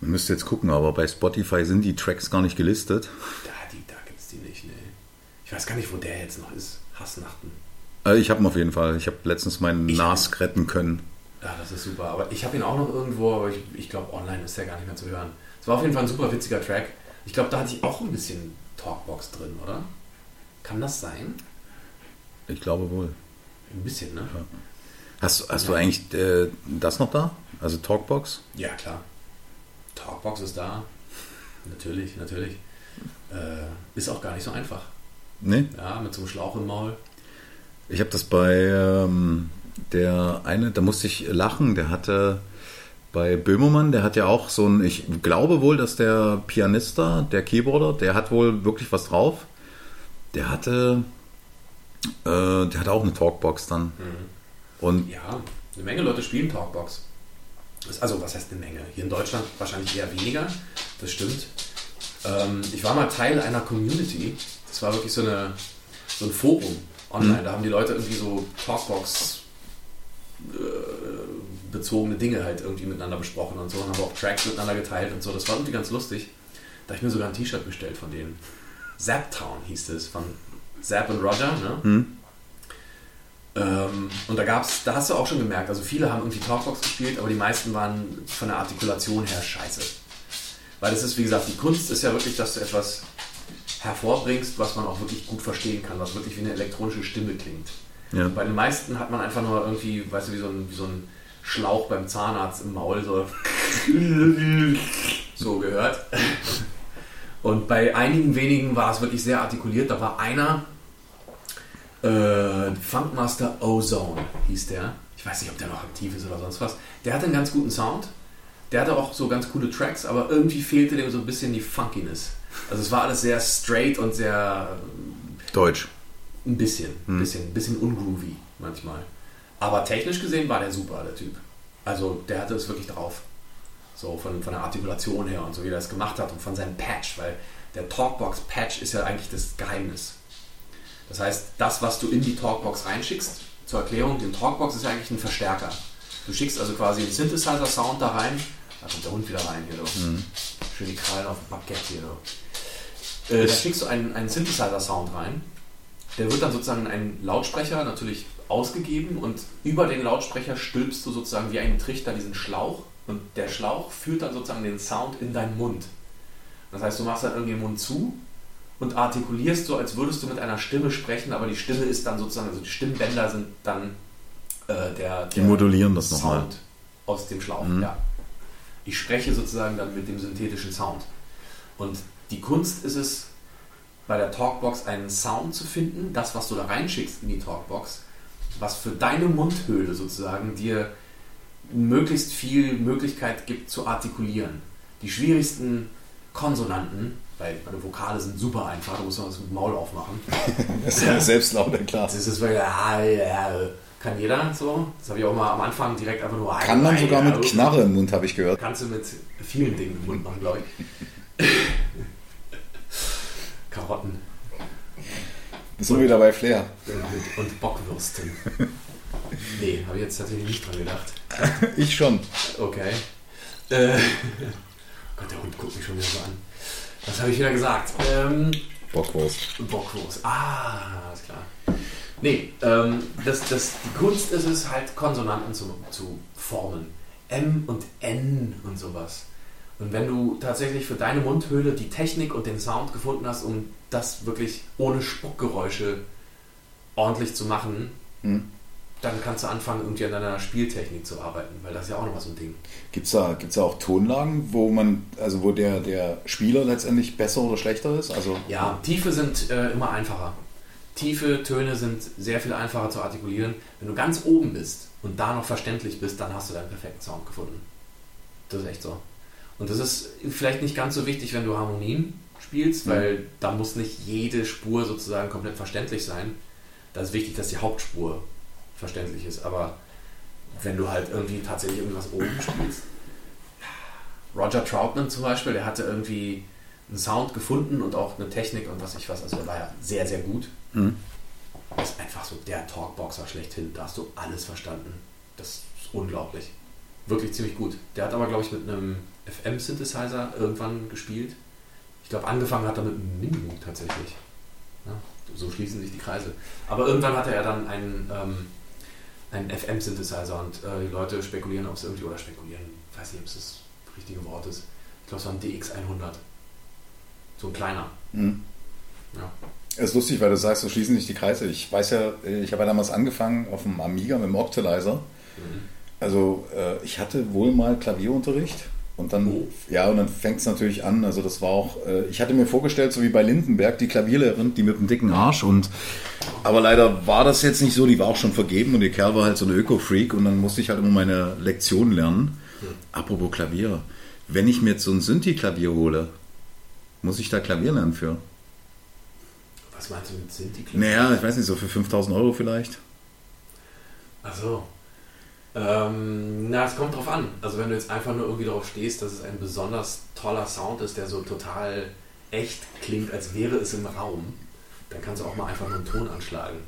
A: Man müsste jetzt gucken, aber bei Spotify sind die Tracks gar nicht gelistet.
B: Da, die, da gibt es die nicht, ne. Ich weiß gar nicht, wo der jetzt noch ist. Hassnachten.
A: Also ich habe ihn auf jeden Fall. Ich habe letztens meinen
B: Ich-
A: Nas retten können.
B: Ja, das ist super. Aber ich habe ihn auch noch irgendwo, aber ich, ich glaube, online ist der gar nicht mehr zu hören. Es war auf jeden Fall ein super witziger Track. Ich glaube, da hatte ich auch ein bisschen Talkbox drin, oder? Kann das sein?
A: Ich glaube wohl.
B: Ein bisschen, ne?
A: Hast, hast du eigentlich äh, das noch da? Also Talkbox?
B: Ja, klar. Talkbox ist da. Natürlich, natürlich. Äh, ist auch gar nicht so einfach.
A: Nee.
B: Ja, mit so einem Schlauch im Maul.
A: Ich habe das bei ähm, der eine, da musste ich lachen, der hatte bei Böhmermann, der hat ja auch so ein, ich glaube wohl, dass der Pianist da, der Keyboarder, der hat wohl wirklich was drauf. Der hatte, äh, der hatte auch eine Talkbox dann. Und
B: Ja, eine Menge Leute spielen Talkbox. Also, was heißt eine Menge? Hier in Deutschland wahrscheinlich eher weniger. Das stimmt. Ähm, ich war mal Teil einer Community. Das war wirklich so, eine, so ein Forum online. Da haben die Leute irgendwie so Talkbox äh, bezogene Dinge halt irgendwie miteinander besprochen und so und haben auch Tracks miteinander geteilt und so. Das war irgendwie ganz lustig. Da habe ich mir sogar ein T-Shirt bestellt von denen. Zaptown hieß es, von Zap und Roger, ne? Ähm, und da gab's, da hast du auch schon gemerkt, also viele haben irgendwie Talkbox gespielt, aber die meisten waren von der Artikulation her scheiße. Weil das ist, wie gesagt, die Kunst ist ja wirklich, dass du etwas hervorbringst, was man auch wirklich gut verstehen kann, was wirklich wie eine elektronische Stimme klingt.
A: ja,
B: Bei den meisten hat man einfach nur irgendwie, weißt du, wie so ein, wie so ein Schlauch beim Zahnarzt im Maul, so, so gehört. Und bei einigen wenigen war es wirklich sehr artikuliert. Da war einer, äh, Funkmaster Ozone hieß der. Ich weiß nicht, ob der noch aktiv ist oder sonst was. Der hatte einen ganz guten Sound. Der hatte auch so ganz coole Tracks, aber irgendwie fehlte dem so ein bisschen die Funkiness. Also es war alles sehr straight und sehr
A: Deutsch.
B: ein bisschen, ein bisschen, ein bisschen ungroovy manchmal. Aber technisch gesehen war der super, der Typ. Also der hatte es wirklich drauf. So von, von der Artikulation her und so wie er das gemacht hat und von seinem Patch, weil der Talkbox-Patch ist ja eigentlich das Geheimnis. Das heißt, das, was du in die Talkbox reinschickst, zur Erklärung, die Talkbox ist ja eigentlich ein Verstärker. Du schickst also quasi einen Synthesizer-Sound da rein, da kommt der Hund wieder rein hier, du. Schön die Krallen auf dem Baguette hier. Äh, da schickst du einen, einen Synthesizer-Sound rein, der wird dann sozusagen in einen Lautsprecher natürlich ausgegeben und über den Lautsprecher stülpst du sozusagen wie ein Trichter diesen Schlauch und der Schlauch führt dann sozusagen den Sound in deinen Mund. Das heißt, du machst dann irgendwie den Mund zu und artikulierst so, als würdest du mit einer Stimme sprechen, aber die Stimme ist dann sozusagen, also die Stimmbänder sind dann äh, der,
A: Die
B: der
A: modulieren das nochmal.
B: Sound aus dem Schlauch.
A: Mhm.
B: Ja. Ich spreche sozusagen dann mit dem synthetischen Sound. Und die Kunst ist es, bei der Talkbox einen Sound zu finden, das, was du da reinschickst in die Talkbox, was für deine Mundhöhle sozusagen dir möglichst viel Möglichkeit gibt zu artikulieren. Die schwierigsten Konsonanten, weil meine Vokale sind super einfach, da muss man das mit dem Maul aufmachen.
A: Das ist ja selbst lauter klar.
B: Das ist weil, ja, ja, kann jeder so. Das habe ich auch mal am Anfang direkt einfach nur
A: Kann man sogar mit Knarre im Mund, habe ich gehört.
B: Kannst du mit vielen Dingen im Mund machen, glaube ich. Karotten
A: So wie bei Flair.
B: und, und Bockwürsten. Nee, habe ich jetzt tatsächlich nicht dran gedacht.
A: Ich schon.
B: Okay. Äh, Gott, der Hund guckt mich schon wieder so an. Was habe ich wieder gesagt? Ähm,
A: Bockwurst.
B: Bockwurst. Ah, alles klar. Nee, ähm, das, das, die Kunst ist es halt, Konsonanten zu, zu formen. M und N und sowas. Und wenn du tatsächlich für deine Mundhöhle die Technik und den Sound gefunden hast, um das wirklich ohne Spuckgeräusche ordentlich zu machen,
A: Hm.
B: dann kannst du anfangen, irgendwie an deiner Spieltechnik zu arbeiten, weil das ist ja auch nochmal so ein Ding.
A: Gibt es da, gibt's da auch Tonlagen, wo man, also wo der, der Spieler letztendlich besser oder schlechter ist? Also
B: Ja, Tiefe sind äh, immer einfacher. Tiefe Töne sind sehr viel einfacher zu artikulieren. Wenn du ganz oben bist und da noch verständlich bist, dann hast du deinen perfekten Sound gefunden. Das ist echt so. Und das ist vielleicht nicht ganz so wichtig, wenn du Harmonien spielst, weil da muss nicht jede Spur sozusagen komplett verständlich sein. Da ist wichtig, dass die Hauptspur verständlich ist. Aber wenn du halt irgendwie tatsächlich irgendwas oben spielst, Roger Troutman zum Beispiel, der hatte irgendwie einen Sound gefunden und auch eine Technik und was ich was. Also der war ja sehr, sehr gut.
A: Mhm.
B: Das ist einfach so der Talkboxer schlechthin. Da hast du alles verstanden. Das ist unglaublich. Wirklich ziemlich gut. Der hat aber, glaube ich, mit einem FM-Synthesizer irgendwann gespielt. Ich glaube, angefangen hat er mit einem Minimoog tatsächlich. Ja, so schließen sich die Kreise. Aber irgendwann hatte er dann einen, ähm, einen FM-Synthesizer und äh, die Leute spekulieren, ob es irgendwie, oder spekulieren, ich weiß nicht, ob es das richtige Wort ist. Ich glaube, es war ein DX100. So ein kleiner.
A: Mhm.
B: Ja.
A: Es ist lustig, weil du sagst, so schließen sich die Kreise. Ich weiß ja, ich habe ja damals angefangen auf dem Amiga mit dem Octalizer. Also äh, ich hatte wohl mal Klavierunterricht und dann,
B: Oh.
A: ja, und dann fängt es natürlich an. Also das war auch, äh, ich hatte mir vorgestellt, so wie bei Lindenberg, die Klavierlehrerin, die mit dem dicken Arsch und aber leider war das jetzt nicht so, die war auch schon vergeben und der Kerl war halt so ein Öko-Freak und dann musste ich halt immer meine Lektionen lernen. Apropos Klavier, wenn ich mir jetzt so ein Synthi-Klavier hole, muss ich da Klavier lernen für?
B: Was meinst du mit Sinti?
A: Naja, ich weiß nicht, so für 5000 Euro vielleicht.
B: Achso. Ähm, na, es kommt drauf an. Also wenn du jetzt einfach nur irgendwie darauf stehst, dass es ein besonders toller Sound ist, der so total echt klingt, als wäre es im Raum, dann kannst du auch mal einfach nur einen Ton anschlagen.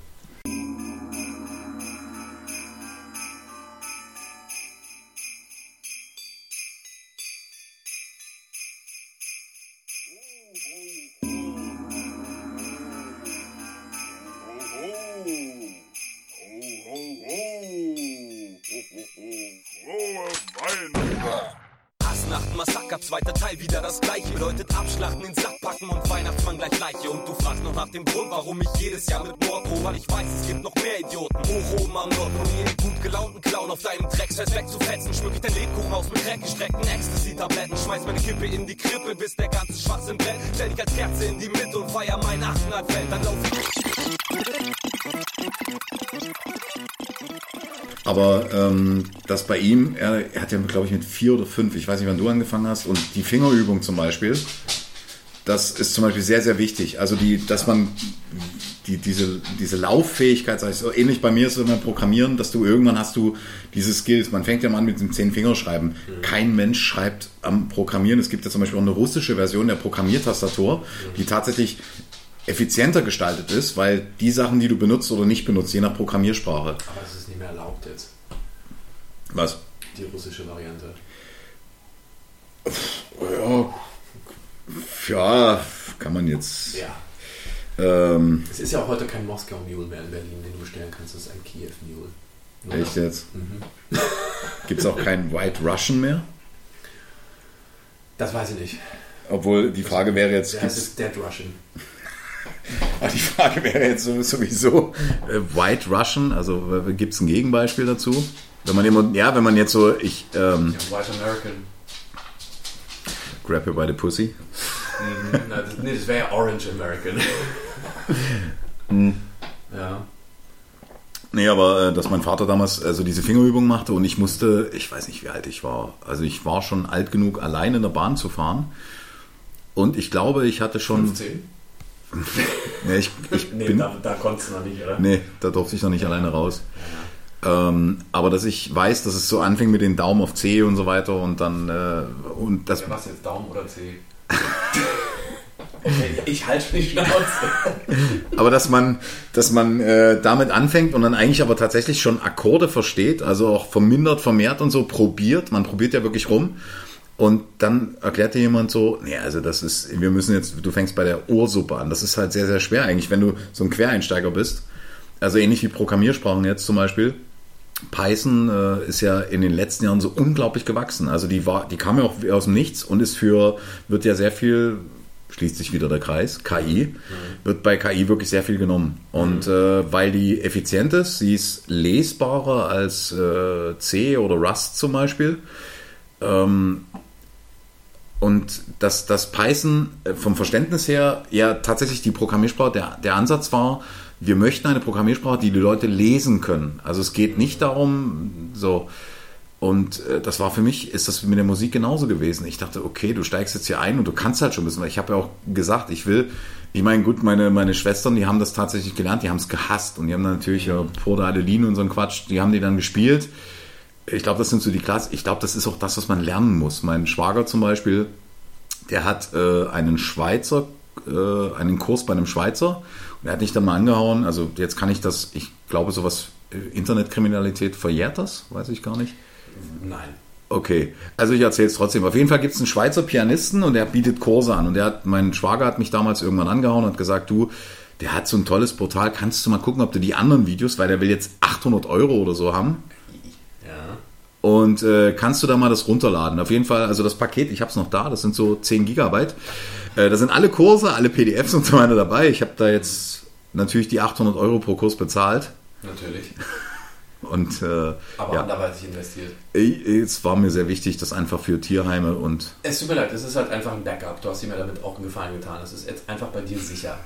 A: Ähm, das bei ihm, er, er hat ja, glaube ich, mit vier oder fünf, ich weiß nicht, wann du angefangen hast, und die Fingerübung zum Beispiel, das ist zum Beispiel sehr, sehr wichtig. Also die, dass man die, diese, diese Lauffähigkeit, sag ich so, ähnlich bei mir ist es beim Programmieren, dass du irgendwann hast du diese Skills. Man fängt ja mal an mit dem Zehn-Fingerschreiben. Kein Mensch schreibt am Programmieren. Es gibt ja zum Beispiel auch eine russische Version der Programmiertastatur, die tatsächlich effizienter gestaltet ist, weil die Sachen, die du benutzt oder nicht benutzt, je nach Programmiersprache.
B: Aber es ist nicht mehr erlaubt jetzt,
A: Was?
B: die russische Variante.
A: Ja, ja kann man jetzt.
B: Ja.
A: Ähm,
B: Es ist ja auch heute kein Moskau Mule mehr in Berlin, den du bestellen kannst. Das ist ein Kiew Mule.
A: echt jetzt? Gibt es auch keinen White Russian mehr?
B: Das weiß ich nicht.
A: Obwohl die Frage wäre jetzt,
B: Der heißt es Dead Russian.
A: Ah, die Frage wäre jetzt so- sowieso äh, White Russian, also gibt es ein Gegenbeispiel dazu? Wenn man immer, ja, wenn man jetzt so, ich ähm,
B: Ja, White American.
A: grab you by the pussy.
B: Na, das, nee, das wäre ja Orange American.
A: Hm.
B: ja.
A: Nee, aber äh, dass mein Vater damals also diese Fingerübung machte und ich musste, ich weiß nicht, wie alt ich war. Also ich war schon alt genug, allein in der Bahn zu fahren. Und ich glaube, ich hatte schon.
B: 15?
A: Nee, ich, ich
B: Nee,
A: bin.
B: da, da konntest du noch nicht, oder?
A: Nee, da durfte ich noch nicht alleine raus. Ähm, aber dass ich weiß, dass es so anfing mit den Daumen auf C und so weiter und dann äh, und das
B: Ja, was jetzt, Daumen oder C? okay, ich halte die Schnauze.
A: aber dass man dass man äh, damit anfängt und dann eigentlich aber tatsächlich schon Akkorde versteht, also auch vermindert, vermehrt und so probiert, man probiert ja wirklich rum und dann erklärt dir jemand so, nee, also das ist wir müssen jetzt du fängst bei der Ursuppe an. Das ist halt sehr sehr schwer eigentlich, wenn du so ein Quereinsteiger bist. Also ähnlich wie Programmiersprachen jetzt zum Beispiel. Python äh, ist ja in den letzten Jahren so unglaublich gewachsen. Also die war, die kam ja auch aus dem Nichts und ist für, wird ja sehr viel, schließt sich wieder der Kreis, KI, wird bei KI wirklich sehr viel genommen. Und äh, weil die effizient ist, sie ist lesbarer als äh, C oder Rust zum Beispiel. Ähm, und dass das Python äh, vom Verständnis her ja tatsächlich die Programmiersprache, der, der Ansatz war, wir möchten eine Programmiersprache, die die Leute lesen können. Also es geht nicht darum, so. Und äh, das war für mich, ist das mit der Musik genauso gewesen. Ich dachte, okay, du steigst jetzt hier ein und du kannst halt schon ein bisschen. Ich habe ja auch gesagt, ich will, ich meine, gut, meine, meine Schwestern, die haben das tatsächlich gelernt, die haben es gehasst und die haben dann natürlich ja, Porta Adeline und so ein Quatsch, die haben die dann gespielt. Ich glaube, das sind so die Klasse. Ich glaube, das ist auch das, was man lernen muss. Mein Schwager zum Beispiel, der hat äh, einen Schweizer, äh, einen Kurs bei einem Schweizer und er hat mich dann mal angehauen. Also jetzt kann ich das, ich glaube, sowas, äh, Internetkriminalität verjährt das, weiß ich gar nicht.
B: Nein.
A: Okay, also ich erzähle es trotzdem. Auf jeden Fall gibt es einen Schweizer Pianisten und der bietet Kurse an. Und der hat, mein Schwager hat mich damals irgendwann angehauen und hat gesagt, du, der hat so ein tolles Portal, kannst du mal gucken, ob du die anderen Videos, weil der will jetzt 800 Euro oder so haben,
B: Ja.
A: und äh, kannst du da mal das runterladen? Auf jeden Fall, also das Paket, ich habe es noch da, das sind so 10 Gigabyte. Äh, da sind alle Kurse, alle PDFs und so weiter dabei. Ich habe da jetzt natürlich die 800 Euro pro Kurs bezahlt.
B: Natürlich.
A: Und äh,
B: Aber
A: ja,
B: anderweitig investiert.
A: äh, es war mir sehr wichtig, das einfach für Tierheime und
B: Es tut mir leid, es ist halt einfach ein Backup. Du hast dir mir damit auch einen Gefallen getan. Es ist jetzt einfach bei dir sicher.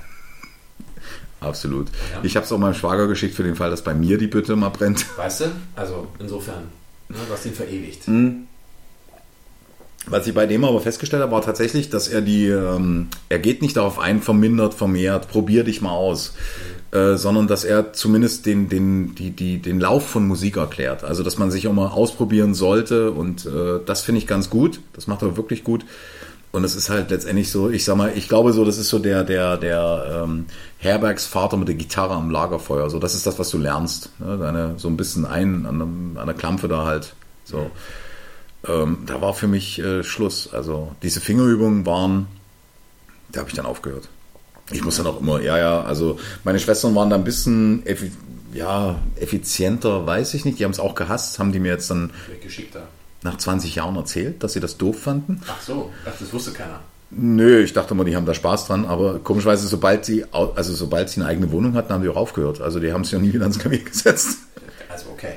A: absolut.
B: Ja.
A: Ich habe es auch meinem Schwager geschickt für den Fall, dass bei mir die Bütte mal brennt.
B: Weißt du? Also insofern, ne, du hast ihn verewigt.
A: Was ich bei dem aber festgestellt habe, war tatsächlich, dass er die, ähm, er geht nicht darauf ein, vermindert, vermehrt, probier dich mal aus, äh, sondern dass er zumindest den, den, die, die, den Lauf von Musik erklärt. Also, dass man sich auch mal ausprobieren sollte und äh, das finde ich ganz gut. Das macht er wirklich gut. Und es ist halt letztendlich so, ich sag mal, ich glaube so, das ist so der, der, der ähm, Herbergsvater mit der Gitarre am Lagerfeuer. So, das ist das, was du lernst. Ne? Deine, so ein bisschen ein an, an der Klampfe da halt. So. Ähm, da war für mich äh, Schluss. Also diese Fingerübungen waren, da habe ich dann aufgehört. Ich muss dann auch immer, ja, ja, also meine Schwestern waren da ein bisschen effi ja, effizienter, weiß ich nicht. Die haben es auch gehasst, haben die mir jetzt dann, nach 20 Jahren erzählt, dass sie das doof fanden.
B: Ach so, das wusste keiner.
A: Nö, ich dachte mal, die haben da Spaß dran, aber komischerweise, sobald sie, also sobald sie eine eigene Wohnung hatten, haben die auch aufgehört. Also die haben sich ja nie wieder ans Klavier gesetzt.
B: Also okay.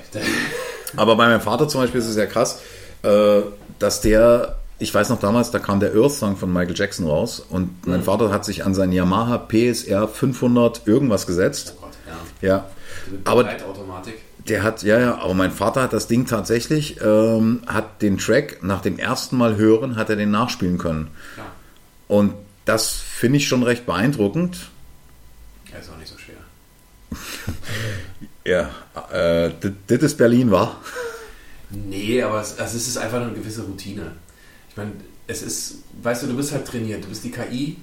A: Aber bei meinem Vater zum Beispiel ist es ja krass, äh, dass der, ich weiß noch damals, da kam der Earth Song von Michael Jackson raus und mein Vater hat sich an seinen Yamaha PSR 500 irgendwas gesetzt.
B: Oh Gott, ja.
A: Ja. Aber der hat, ja, ja, aber mein Vater hat das Ding tatsächlich, ähm, hat den Track nach dem ersten Mal hören, hat er den nachspielen können.
B: Ja.
A: Und das finde ich schon recht beeindruckend.
B: ja, ist auch nicht so schwer.
A: Ja, äh, das ist Berlin, war.
B: Nee, aber es, also es ist einfach eine gewisse Routine. Ich meine, es ist, weißt du, du bist halt trainiert. Du bist die KI,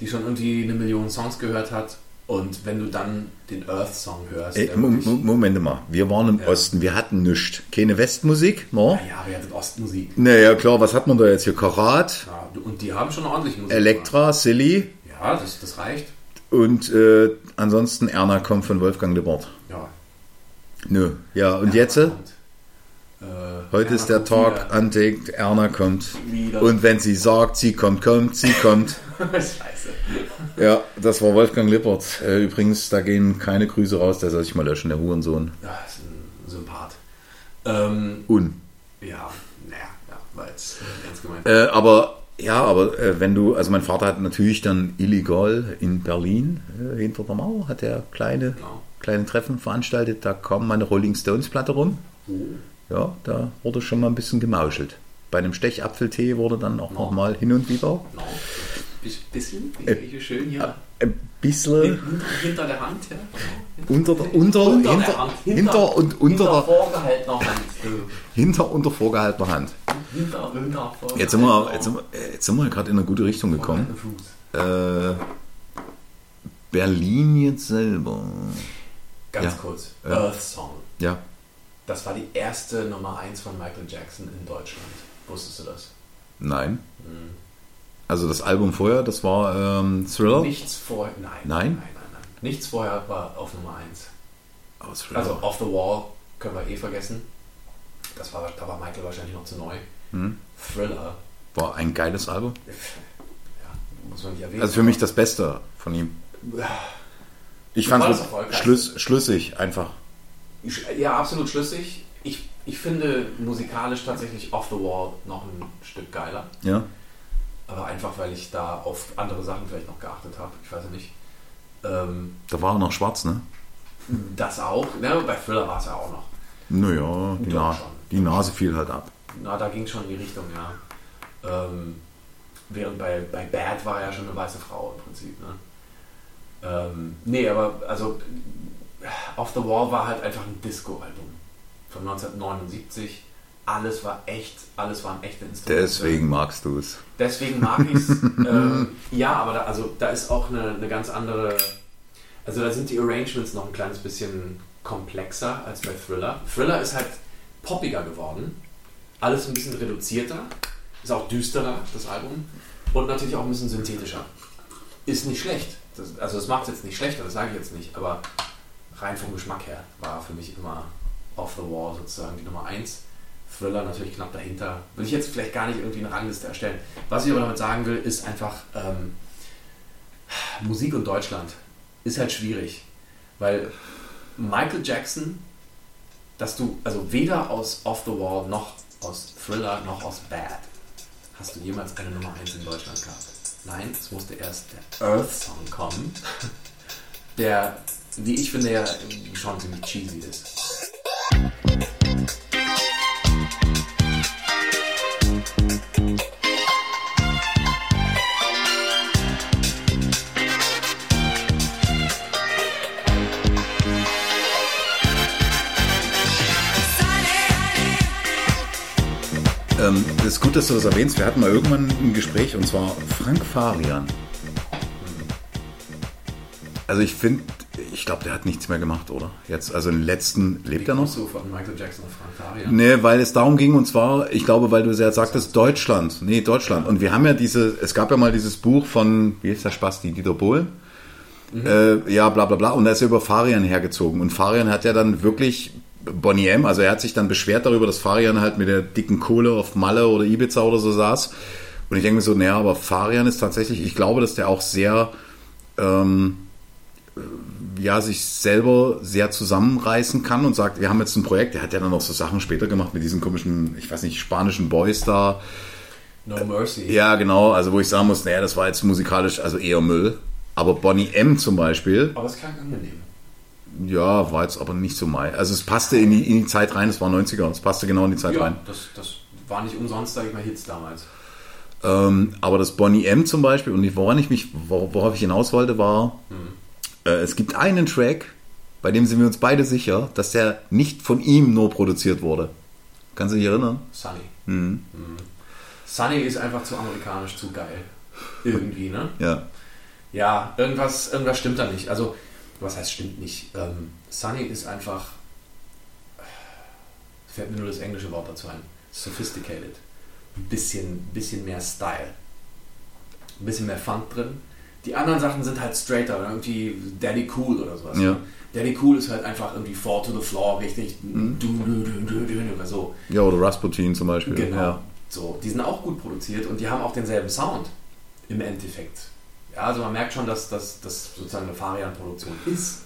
B: die schon irgendwie eine Million Songs gehört hat. Und wenn du dann den Earth-Song hörst,
A: Ey, Moment mal, wir waren im
B: Ja.
A: Osten, wir hatten nichts. Keine Westmusik, no?
B: ja, aber ihr hattet Ostmusik.
A: Naja, klar, was hat man da jetzt hier? Karat,
B: Ja, und die haben schon ordentlich Musik.
A: Elektra, Silly
B: gemacht. Ja, das, das reicht.
A: und äh, ansonsten Erna kommt von Wolfgang Lippert.
B: Ja.
A: Nö, ja, und
B: Ja,
A: jetzt?
B: kommt. Äh,
A: Heute
B: Erna
A: ist der Tag
B: wieder.
A: antickt, Erna kommt.
B: Wieder.
A: Und wenn sie sagt, sie kommt, kommt, sie kommt.
B: Scheiße.
A: Ja, das war Wolfgang Lippert. Äh, übrigens, da gehen keine Grüße raus, der soll sich mal löschen, der Hurensohn.
B: Ja, ist ein Sympath. Ähm,
A: Un.
B: ja, naja, ja, war jetzt ernst gemeint.
A: Äh, aber ja, aber äh, wenn du, also mein Vater hat natürlich dann illegal in Berlin äh, hinter der Mauer hat er kleine,
B: Genau.
A: kleine Treffen veranstaltet. Da kam meine Rolling Stones Platte rum. Ja, da wurde schon mal ein bisschen gemauschelt. Bei einem Stechapfeltee wurde dann auch noch mal hin und wieder
B: No. Bis- Bisschen,
A: Äh,
B: wie schön hier.
A: ein bisschen
B: Hinter, hinter der Hand, ja.
A: unter, der- unter,
B: Unter der
A: hinter,
B: Hand,
A: hinter und unter
B: hinter
A: der,
B: vorgehaltener Hand. äh,
A: hinter unter vorgehaltener Hand.
B: Hinter, hinter vorgehaltener
A: Jetzt sind wir, jetzt sind wir, äh, jetzt sind wir gerade in eine gute Richtung gekommen. Äh, Berlin jetzt selber.
B: Ganz
A: Ja.
B: kurz.
A: Ja.
B: Earth Song.
A: Ja,
B: Das war die erste Nummer 1 von Michael Jackson in Deutschland. Wusstest du das?
A: nein. Also das Album vorher, das war ähm, Thriller.
B: Nichts vorher. Nein.
A: Nein?
B: Nein, nein, nein. Nichts vorher war auf Nummer 1.
A: Oh.
B: Also Off the Wall können wir eh vergessen. Das war, da war Michael wahrscheinlich noch zu neu.
A: Hm.
B: Thriller.
A: war ein geiles Album.
B: Ja, muss man nicht erwähnen.
A: Also für mich das Beste von ihm. Ich fand es schlüss, schlüssig einfach.
B: Ja, absolut schlüssig. Ich, ich finde musikalisch tatsächlich Off the Wall noch ein Stück geiler.
A: Ja.
B: Aber einfach, weil ich da auf andere Sachen vielleicht noch geachtet habe. Ich weiß nicht. Ähm,
A: Da war er noch schwarz, ne?
B: das auch. Ne, bei Thriller war es ja auch noch.
A: Naja, die, Na
B: schon.
A: die Nase fiel halt ab.
B: Na, da ging schon in die Richtung, ja. Ähm, während bei, bei Bad war ja schon eine weiße Frau im Prinzip. Ne? Ähm, nee, aber also Off the Wall war halt einfach ein Disco-Album von 1979. Alles war echt, alles waren echte Instrumente.
A: Deswegen magst du es.
B: Deswegen mag ich es. ähm, ja, aber da, also, da ist auch eine, eine ganz andere. Also da sind die Arrangements noch ein kleines bisschen komplexer als bei Thriller. Thriller ist halt poppiger geworden. Alles ein bisschen reduzierter. Ist auch düsterer, das Album. Und natürlich auch ein bisschen synthetischer. Ist nicht schlecht. Das, also das macht es jetzt nicht schlechter, das sage ich jetzt nicht. Aber rein vom Geschmack her war für mich immer Off the Wall sozusagen die Nummer 1. Thriller natürlich knapp dahinter. Will ich jetzt vielleicht gar nicht irgendwie eine Rangliste erstellen. Was ich aber damit sagen will, ist einfach, ähm, Musik und Deutschland ist halt schwierig. Weil Michael Jackson, dass du, also weder aus Off the Wall noch aus Thriller noch aus Bad hast du jemals eine Nummer 1 in Deutschland gehabt. Nein, es musste erst der Earth Song kommen, der, wie ich finde, ja schon ziemlich cheesy ist.
A: Ähm, das ist gut, dass du das erwähnst. Wir hatten mal irgendwann ein Gespräch und zwar Frank Farian. Also ich finde, ich glaube, der hat nichts mehr gemacht, oder? Jetzt, also den letzten, lebt er noch?
B: So von Michael Jackson und Frank.
A: Nee, weil es darum ging, und zwar, ich glaube, weil du ja sagtest, Deutschland. Nee, Deutschland. Und wir haben ja diese, es gab ja mal dieses Buch von, wie ist der Spasti, Dieter Bohlen? Äh, ja, bla bla bla. Und da ist er über Farian hergezogen. Und Farian hat ja dann wirklich Bonnie M, also er hat sich dann beschwert darüber, dass Farian halt mit der dicken Kohle auf Malle oder Ibiza oder so saß. Und ich denke mir so, naja, aber Farian ist tatsächlich, ich glaube, dass der auch sehr, ähm, ja, sich selber sehr zusammenreißen kann und sagt, wir haben jetzt ein Projekt, der hat ja dann noch so Sachen später gemacht mit diesen komischen, ich weiß nicht, spanischen Boys da.
B: No Mercy.
A: Ja, genau, also wo ich sagen muss, naja, das war jetzt musikalisch also eher Müll. Aber Bonnie M zum Beispiel,
B: Aber es klang angenehm.
A: ja, war jetzt aber nicht so mein. Also es passte in die, in die Zeit rein, es war 90er, es passte genau in die Zeit
B: Ja,
A: rein.
B: das, das war nicht umsonst, sage ich mal, Hits damals.
A: Ähm, aber das Bonnie M zum Beispiel, und woran ich mich, wor- worauf ich hinaus wollte, war, äh, es gibt einen Track, bei dem sind wir uns beide sicher, dass der nicht von ihm nur produziert wurde. Kannst du dich erinnern?
B: Sunny. Mhm. Sunny ist einfach zu amerikanisch, zu geil. Irgendwie, ne?
A: Ja.
B: Ja, irgendwas, irgendwas stimmt da nicht. Also, was heißt stimmt nicht? Ähm, Sunny ist einfach. Fällt mir nur das englische Wort dazu ein. Sophisticated. Ein bisschen, bisschen mehr Style. Ein bisschen mehr Funk drin. Die anderen Sachen sind halt straighter, irgendwie Daddy Cool oder sowas.
A: Ja.
B: Daddy Cool ist halt einfach irgendwie Fall to the Floor, richtig. Du, du, du, du, du, oder so.
A: Ja, oder Rasputin zum Beispiel.
B: Genau.
A: Ja.
B: So, die sind auch gut produziert und die haben auch denselben Sound im Endeffekt. Ja, also man merkt schon, dass das sozusagen eine Farian-Produktion ist.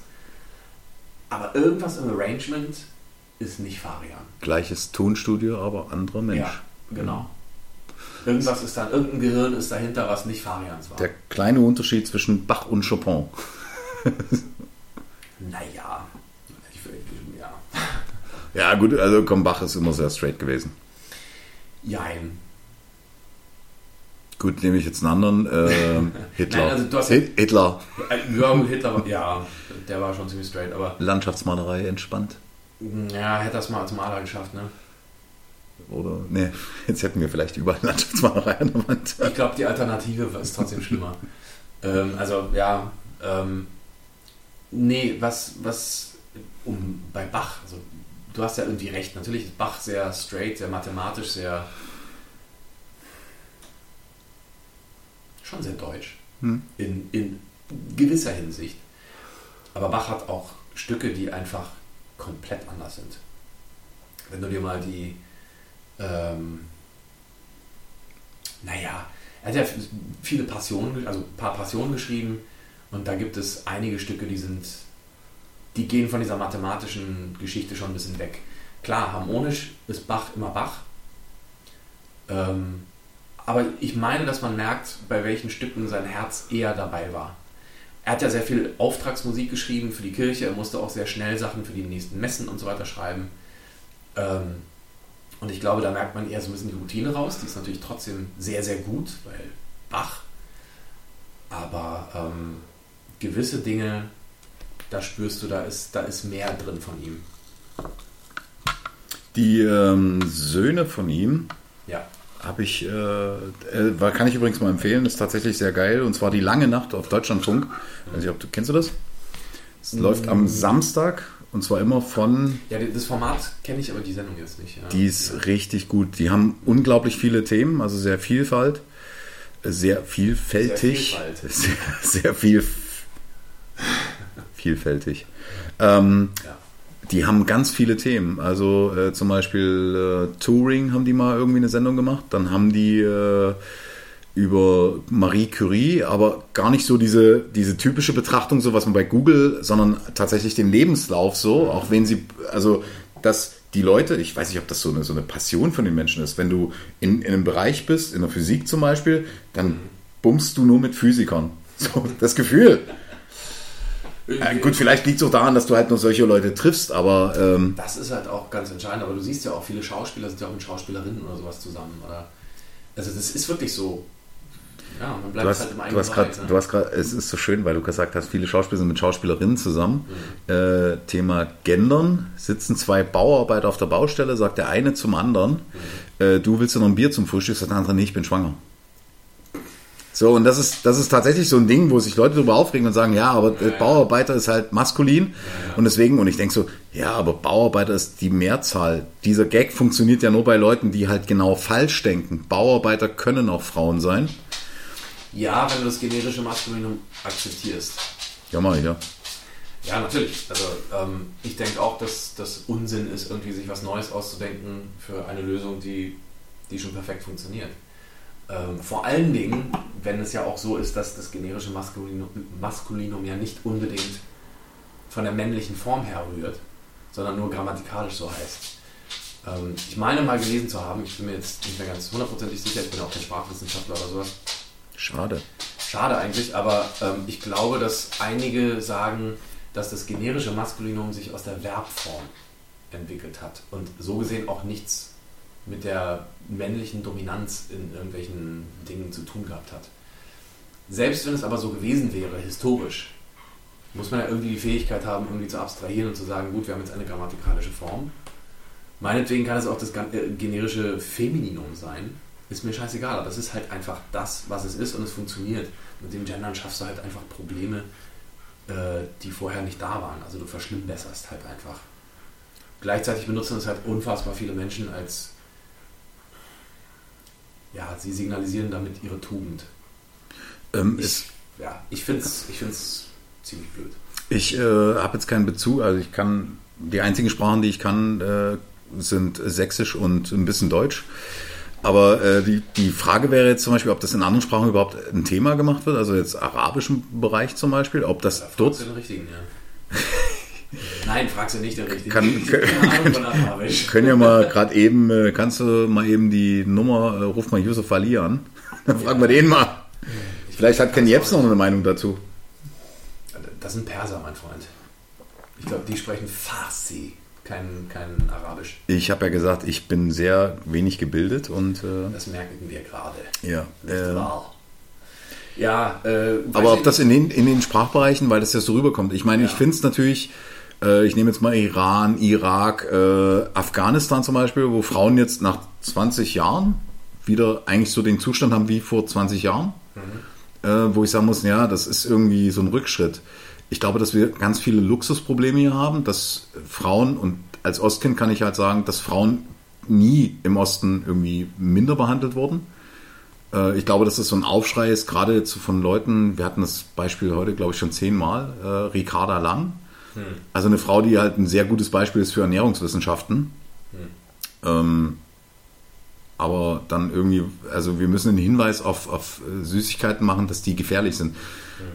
B: Aber irgendwas im Arrangement ist nicht Farian.
A: Gleiches Tonstudio, aber anderer Mensch.
B: Ja, genau. Irgendwas ist da, irgendein Gehirn ist dahinter, was nicht Farians war.
A: Der kleine Unterschied zwischen Bach und Chopin.
B: naja. Ich, ja.
A: Ja, gut, also komm, Bach ist immer sehr straight gewesen.
B: Jein.
A: Gut, nehme ich jetzt einen anderen. Äh, Hitler.
B: Nein, also du hast-
A: Hit- Hitler.
B: Ja, gut, Hitler, ja, der war schon ziemlich straight, aber
A: Landschaftsmalerei entspannt.
B: ja, hätte das mal als Maler geschafft, ne?
A: Oder, ne, jetzt hätten wir vielleicht überall Landschaftsmalerei an der Wand.
B: Ich glaube, die Alternative ist trotzdem schlimmer. ähm, also, ja, ähm, nee, was, was, um, bei Bach, also, du hast ja irgendwie recht, natürlich ist Bach sehr straight, sehr mathematisch, sehr, schon sehr deutsch,
A: Hm.
B: in, in gewisser Hinsicht. Aber Bach hat auch Stücke, die einfach komplett anders sind. Wenn du dir mal die, ähm, naja, er hat ja viele Passionen, also ein paar Passionen geschrieben und da gibt es einige Stücke, die sind, die gehen von dieser mathematischen Geschichte schon ein bisschen weg. Klar, harmonisch ist Bach immer Bach, ähm, aber ich meine, dass man merkt, bei welchen Stücken sein Herz eher dabei war. Er hat ja sehr viel Auftragsmusik geschrieben für die Kirche, er musste auch sehr schnell Sachen für die nächsten Messen und so weiter schreiben. Ähm, und ich glaube, da merkt man eher so ein bisschen die Routine raus. Die ist natürlich trotzdem sehr, sehr gut, weil Bach. Aber ähm, gewisse Dinge, da spürst du, da ist, da ist mehr drin von ihm.
A: Die ähm, Söhne von ihm
B: Ja.
A: habe ich, äh, äh, kann ich übrigens mal empfehlen, ist tatsächlich sehr geil. Und zwar die lange Nacht auf Deutschlandfunk. Weiß nicht, ob du, kennst du das? Es läuft am Samstag und zwar immer von
B: Ja, das Format kenne ich, aber die Sendung jetzt nicht. Ja.
A: Die ist richtig gut. Die haben unglaublich viele Themen, also sehr Vielfalt, sehr vielfältig,
B: Sehr
A: sehr, sehr viel, vielfältig. Ähm,
B: Ja.
A: die haben ganz viele Themen. Also äh, zum Beispiel äh, Touring haben die mal irgendwie eine Sendung gemacht. Dann haben die äh, über Marie Curie, aber gar nicht so diese, diese typische Betrachtung, so was man bei Google, sondern tatsächlich den Lebenslauf so, auch wenn sie, also dass die Leute, ich weiß nicht, ob das so eine, so eine Passion von den Menschen ist, wenn du in, in einem Bereich bist, in der Physik zum Beispiel, dann bummst du nur mit Physikern. So, das Gefühl. Äh, gut, vielleicht liegt es auch daran, dass du halt nur solche Leute triffst, aber ähm,
B: Das ist halt auch ganz entscheidend, aber du siehst ja auch, viele Schauspieler sind ja auch mit Schauspielerinnen oder sowas zusammen. Oder? Also das ist wirklich so. Ja, man bleibt
A: du hast,
B: halt im
A: du hast gerade,
B: Bereich, ne?
A: du hast gerade, es ist so schön, weil du gesagt hast, viele Schauspieler sind mit Schauspielerinnen zusammen. Äh, Thema Gendern, sitzen zwei Bauarbeiter auf der Baustelle, sagt der eine zum anderen, äh, du willst ja noch ein Bier zum Frühstück, sagt der andere, nee, ich bin schwanger. So, und das ist, das ist tatsächlich so ein Ding, wo sich Leute darüber aufregen und sagen, ja, aber äh, Bauarbeiter ist halt maskulin. Und deswegen, und ich denke so, ja, aber Bauarbeiter ist die Mehrzahl. Dieser Gag funktioniert ja nur bei Leuten, die halt genau falsch denken. Bauarbeiter können auch Frauen sein.
B: Ja, wenn du das generische Maskulinum akzeptierst.
A: Ja, mach ich, ja.
B: Ja, natürlich. Also ähm, ich denke auch, dass das Unsinn ist, irgendwie sich was Neues auszudenken für eine Lösung, die, die schon perfekt funktioniert. Ähm, vor allen Dingen, wenn es ja auch so ist, dass das generische Maskulinum, Maskulinum ja nicht unbedingt von der männlichen Form her rührt, sondern nur grammatikalisch so heißt. Ähm, ich meine mal gelesen zu haben, ich bin mir jetzt nicht mehr ganz hundertprozentig sicher, ich bin auch kein Sprachwissenschaftler oder sowas,
A: Schade.
B: Schade eigentlich, aber ähm, ich glaube, dass einige sagen, dass das generische Maskulinum sich aus der Verbform entwickelt hat und so gesehen auch nichts mit der männlichen Dominanz in irgendwelchen Dingen zu tun gehabt hat. Selbst wenn es aber so gewesen wäre, historisch, muss man ja irgendwie die Fähigkeit haben, irgendwie zu abstrahieren und zu sagen, gut, wir haben jetzt eine grammatikalische Form. Meinetwegen kann es auch das äh, generische Femininum sein. Ist mir scheißegal, aber das ist halt einfach das, was es ist und es funktioniert. Mit dem Gendern schaffst du halt einfach Probleme, äh, die vorher nicht da waren. Also du verschlimmbesserst halt einfach. Gleichzeitig benutzen es halt unfassbar viele Menschen als, ja, sie signalisieren damit ihre Tugend.
A: Ähm,
B: Ich,
A: es,
B: ja, ich finde es ich find's ziemlich blöd.
A: ich äh, habe jetzt keinen Bezug, also ich kann, die einzigen Sprachen, die ich kann, äh, sind Sächsisch und ein bisschen Deutsch. Aber äh, die, die Frage wäre jetzt zum Beispiel, ob das in anderen Sprachen überhaupt ein Thema gemacht wird, also jetzt arabischen Bereich zum Beispiel, ob das
B: Da fragst
A: dort
B: den richtigen, ja. Nein, fragst du nicht den richtigen.
A: Kann-
B: Ich von Arabisch.
A: können ja mal gerade eben, äh, kannst du mal eben die Nummer, äh, ruf mal Yusuf Ali an, dann fragen wir den mal. Vielleicht hat Ken Jebs noch eine Meinung dazu.
B: Das sind Perser, mein Freund. Ich glaube, die sprechen Farsi, kein, kein Arabisch.
A: Ich habe ja gesagt, ich bin sehr wenig gebildet und äh,
B: Das merken wir gerade.
A: ja.
B: Nicht
A: Äh,
B: wahr? Ja, äh,
A: aber ob
B: ich
A: das in den, in den Sprachbereichen, weil das ja so rüberkommt. Ich meine, ich
B: Ja.
A: finde es natürlich, äh, ich nehme jetzt mal Iran, Irak, äh, Afghanistan zum Beispiel, wo Frauen jetzt nach 20 Jahren wieder eigentlich so den Zustand haben wie vor 20 Jahren, äh, wo ich sagen muss, ja, das ist irgendwie so ein Rückschritt. Ich glaube, dass wir ganz viele Luxusprobleme hier haben, dass Frauen, und als Ostkind kann ich halt sagen, dass Frauen nie im Osten irgendwie minder behandelt wurden. Äh, Ich glaube, dass das so ein Aufschrei ist, gerade von Leuten, wir hatten das Beispiel heute, glaube ich, schon zehnmal, äh, Ricarda Lang. Also eine Frau, die halt ein sehr gutes Beispiel ist für Ernährungswissenschaften. Ähm, aber dann irgendwie, also wir müssen einen Hinweis auf, auf Süßigkeiten machen, dass die gefährlich sind.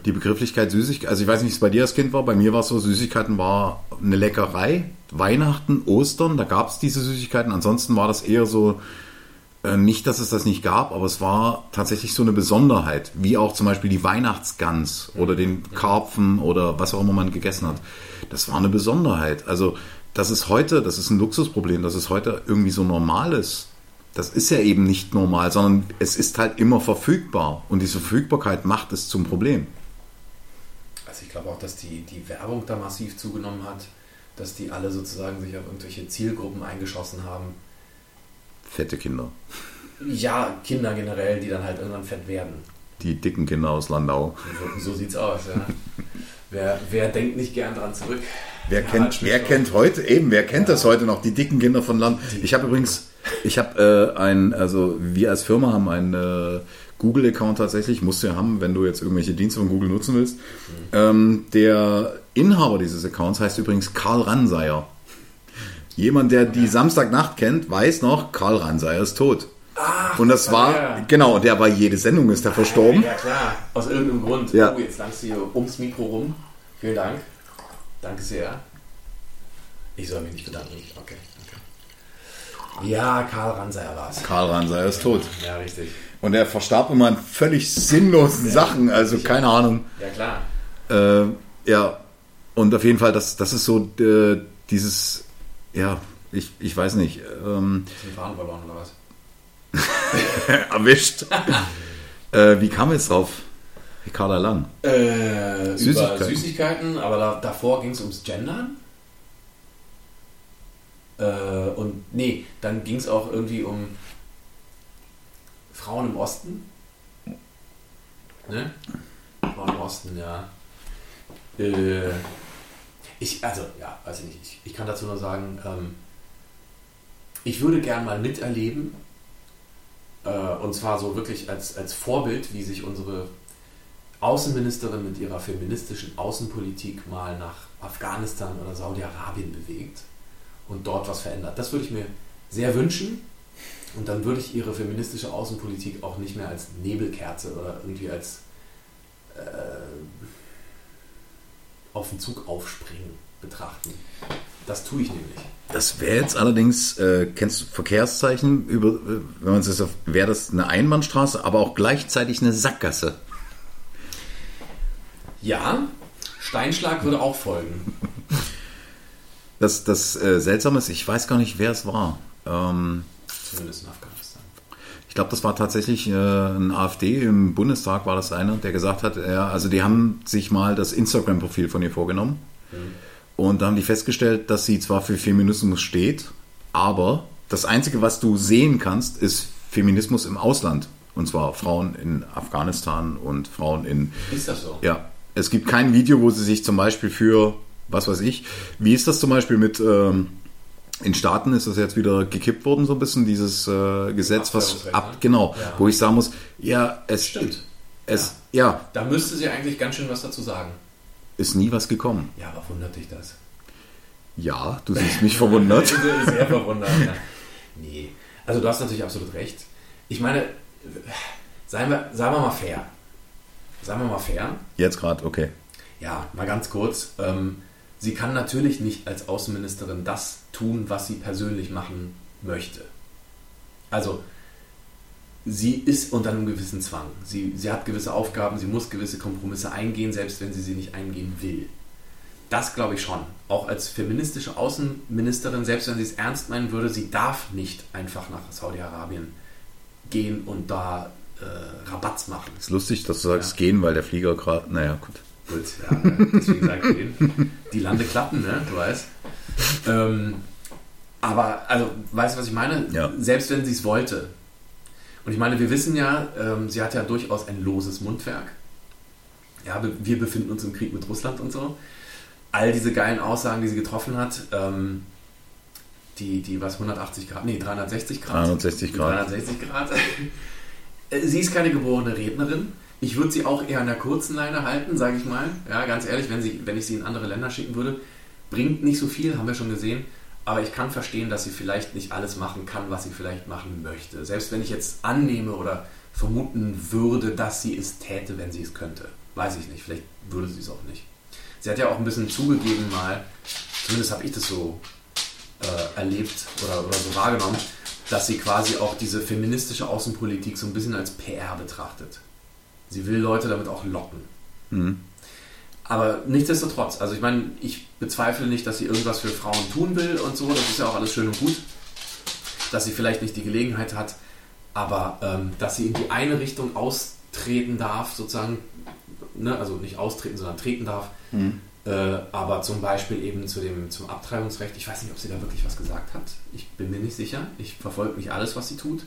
A: Die Begrifflichkeit Süßigkeiten, also ich weiß nicht, wie es bei dir als Kind war, bei mir war es so, Süßigkeiten war eine Leckerei, Weihnachten, Ostern, da gab es diese Süßigkeiten, ansonsten war das eher so, äh, nicht, dass es das nicht gab, aber es war tatsächlich so eine Besonderheit, wie auch zum Beispiel die Weihnachtsgans oder den Karpfen oder was auch immer man gegessen hat. Das war eine Besonderheit. Also das ist heute, das ist ein Luxusproblem, dass es heute irgendwie so normal ist. Das ist ja eben nicht normal, sondern es ist halt immer verfügbar und diese Verfügbarkeit macht es zum Problem.
B: Also ich glaube auch, dass die, die Werbung da massiv zugenommen hat, dass die alle sozusagen sich auf irgendwelche Zielgruppen eingeschossen haben.
A: Fette Kinder.
B: Ja, Kinder generell, die dann halt irgendwann fett werden.
A: Die dicken Kinder aus Landau.
B: So, so sieht's aus, ja. wer, wer denkt nicht gern dran zurück?
A: Wer
B: Ja,
A: kennt,
B: halt
A: wer kennt heute, eben, wer kennt das heute noch, die dicken Kinder von Land? Ich habe übrigens, ich habe äh, ein, also wir als Firma haben einen äh, Google-Account tatsächlich, musst du ja haben, wenn du jetzt irgendwelche Dienste von Google nutzen willst. Ähm, der Inhaber dieses Accounts heißt übrigens Karl Ranseier. Jemand, der die Samstagnacht kennt, weiß noch, Karl Ranseier ist tot. und das
B: war
A: war,
B: der.
A: genau, und der bei jede Sendung ist er verstorben.
B: Ja, klar. Aus irgendeinem Grund.
A: Ja.
B: Oh, jetzt langst du hier ums Mikro rum. Vielen Dank. Danke sehr. Ich soll mich nicht bedanken. Okay. Ja, Karl Ranseier war es.
A: Karl Ranseier ist tot.
B: Ja, richtig.
A: Und er verstarb immer an völlig sinnlosen Sachen, also keine Ahnung.
B: Ja, klar.
A: Äh, ja, und auf jeden Fall, das, das ist so äh, dieses, ja, ich, ich weiß nicht, ähm,
B: ein Faden verloren oder was?
A: erwischt. äh, wie kam jetzt drauf? Ricarda Lang.
B: Äh,
A: Süßigkeiten.
B: Über Süßigkeiten, aber da, davor ging es ums Gendern. Äh, und nee, dann ging es auch irgendwie um Frauen im Osten. Ne? Frauen im Osten, ja. Äh, ich, also, ja, weiß ich nicht. Ich, ich kann dazu nur sagen, ähm, ich würde gern mal miterleben, äh, und zwar so wirklich als, als Vorbild, wie sich unsere Außenministerin mit ihrer feministischen Außenpolitik mal nach Afghanistan oder Saudi-Arabien bewegt und dort was verändert. Das würde ich mir sehr wünschen. Und dann würde ich ihre feministische Außenpolitik auch nicht mehr als Nebelkerze oder irgendwie als äh, auf den Zug aufspringen betrachten. Das tue ich nämlich.
A: Das wäre jetzt allerdings, äh, kennst du Verkehrszeichen, über, äh, wenn man es wäre das eine Einbahnstraße, aber auch gleichzeitig eine Sackgasse.
B: Ja, Steinschlag würde auch folgen.
A: Das, das äh, Seltsame ist, ich weiß gar nicht, wer es war. Ähm,
B: Zumindest in Afghanistan.
A: ich glaube, das war tatsächlich äh, ein AfD im Bundestag, war das einer, der gesagt hat, ja, also die haben sich mal das Instagram-Profil von ihr vorgenommen. Und da haben die festgestellt, dass sie zwar für Feminismus steht, aber das Einzige, was du sehen kannst, ist Feminismus im Ausland. Und zwar Frauen in Afghanistan und Frauen in
B: Ist das so?
A: Ja, es gibt kein Video, wo sie sich zum Beispiel für, was weiß ich, wie ist das zum Beispiel mit, ähm, in Staaten ist das jetzt wieder gekippt worden, so ein bisschen, dieses äh, Gesetz, was
B: Abtreibungsrecht,
A: ab,
B: ne?
A: genau,
B: Ja.
A: wo ich sagen muss, ja, es
B: Stimmt.
A: Es, ja.
B: Da müsste sie eigentlich ganz schön was dazu sagen.
A: ist nie was gekommen.
B: Ja, aber wundert dich das?
A: Ja, du siehst mich verwundert.
B: Sehr verwundert. Ja. Nee. Also du hast natürlich absolut recht. Ich meine, seien wir, sagen wir mal fair. Sagen wir mal fair.
A: Jetzt gerade, okay.
B: Ja, mal ganz kurz. Ähm, sie kann natürlich nicht als Außenministerin das tun, was sie persönlich machen möchte. Also, sie ist unter einem gewissen Zwang. Sie, sie hat gewisse Aufgaben, sie muss gewisse Kompromisse eingehen, selbst wenn sie sie nicht eingehen will. Das glaube ich schon. Auch als feministische Außenministerin, selbst wenn sie es ernst meinen würde, sie darf nicht einfach nach Saudi-Arabien gehen und da äh, Rabatz machen.
A: Ist lustig, dass du sagst gehen, weil der Flieger gerade, naja, gut.
B: Gut, ja, deswegen sage ich den. Die Lande klappen, ne? Du weißt. Ähm, aber, also, weißt du, was ich meine?
A: Ja.
B: Selbst wenn sie es wollte. Und ich meine, wir wissen ja, ähm, sie hat ja durchaus ein loses Mundwerk. Ja, wir befinden uns im Krieg mit Russland und so. All diese geilen Aussagen, die sie getroffen hat, ähm, die, die, was, 180 Grad, nee, 360 Grad.
A: 360 Grad.
B: 360 Grad. Sie ist keine geborene Rednerin. Ich würde sie auch eher an der kurzen Leine halten, sage ich mal. Ja, ganz ehrlich, wenn, sie, wenn ich sie in andere Länder schicken würde, bringt nicht so viel, haben wir schon gesehen. Aber ich kann verstehen, dass sie vielleicht nicht alles machen kann, was sie vielleicht machen möchte. Selbst wenn ich jetzt annehme oder vermuten würde, dass sie es täte, wenn sie es könnte. Weiß ich nicht, vielleicht würde sie es auch nicht. Sie hat ja auch ein bisschen zugegeben mal, zumindest habe ich das so äh, erlebt oder, oder so wahrgenommen, dass sie quasi auch diese feministische Außenpolitik so ein bisschen als PR betrachtet. Sie will Leute damit auch locken. Aber nichtsdestotrotz, also ich meine, ich bezweifle nicht, dass sie irgendwas für Frauen tun will und so, das ist ja auch alles schön und gut, dass sie vielleicht nicht die Gelegenheit hat, aber ähm, dass sie in die eine Richtung austreten darf, sozusagen, ne, also nicht austreten, sondern treten darf, äh, aber zum Beispiel eben zu dem, zum Abtreibungsrecht, ich weiß nicht, ob sie da wirklich was gesagt hat, ich bin mir nicht sicher, ich verfolge nicht alles, was sie tut,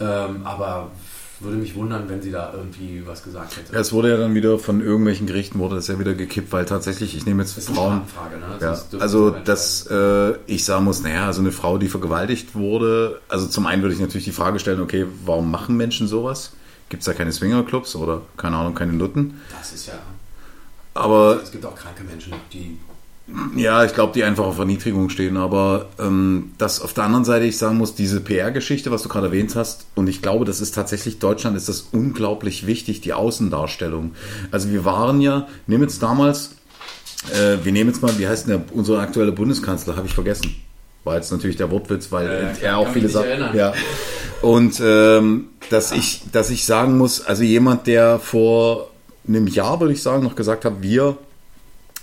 B: ähm, aber würde mich wundern, wenn sie da irgendwie was gesagt hätte.
A: Es wurde ja dann wieder von irgendwelchen Gerichten wurde das ja wieder gekippt, weil tatsächlich, ich nehme jetzt
B: Das ist
A: Frauen.
B: Frage, ne?
A: Ja,
B: Das
A: also, dass äh, ich sagen muss, naja, also eine Frau, die vergewaltigt wurde, also zum einen würde ich natürlich die Frage stellen, okay, warum machen Menschen sowas? Gibt es da keine Swingerclubs oder, keine Ahnung, keine Nutten?
B: Das ist ja.
A: Aber
B: Es gibt auch kranke Menschen, die.
A: Ja, ich glaube, die einfach auf Erniedrigung stehen. Aber ähm, das auf der anderen Seite, ich sagen muss, diese PR-Geschichte, was du gerade erwähnt hast, und ich glaube, das ist tatsächlich, Deutschland ist das unglaublich wichtig, die Außendarstellung. Also wir waren ja, nehmen jetzt damals, äh, wir nehmen jetzt mal, wie heißt denn der, unser aktueller Bundeskanzler, habe ich vergessen. War jetzt natürlich der Wortwitz, weil
B: Ja, ja,
A: er auch
B: kann
A: viele Sachen. Ja. Und ähm, dass ich, dass ich sagen muss, also jemand, der vor einem Jahr, würde ich sagen, noch gesagt hat, wir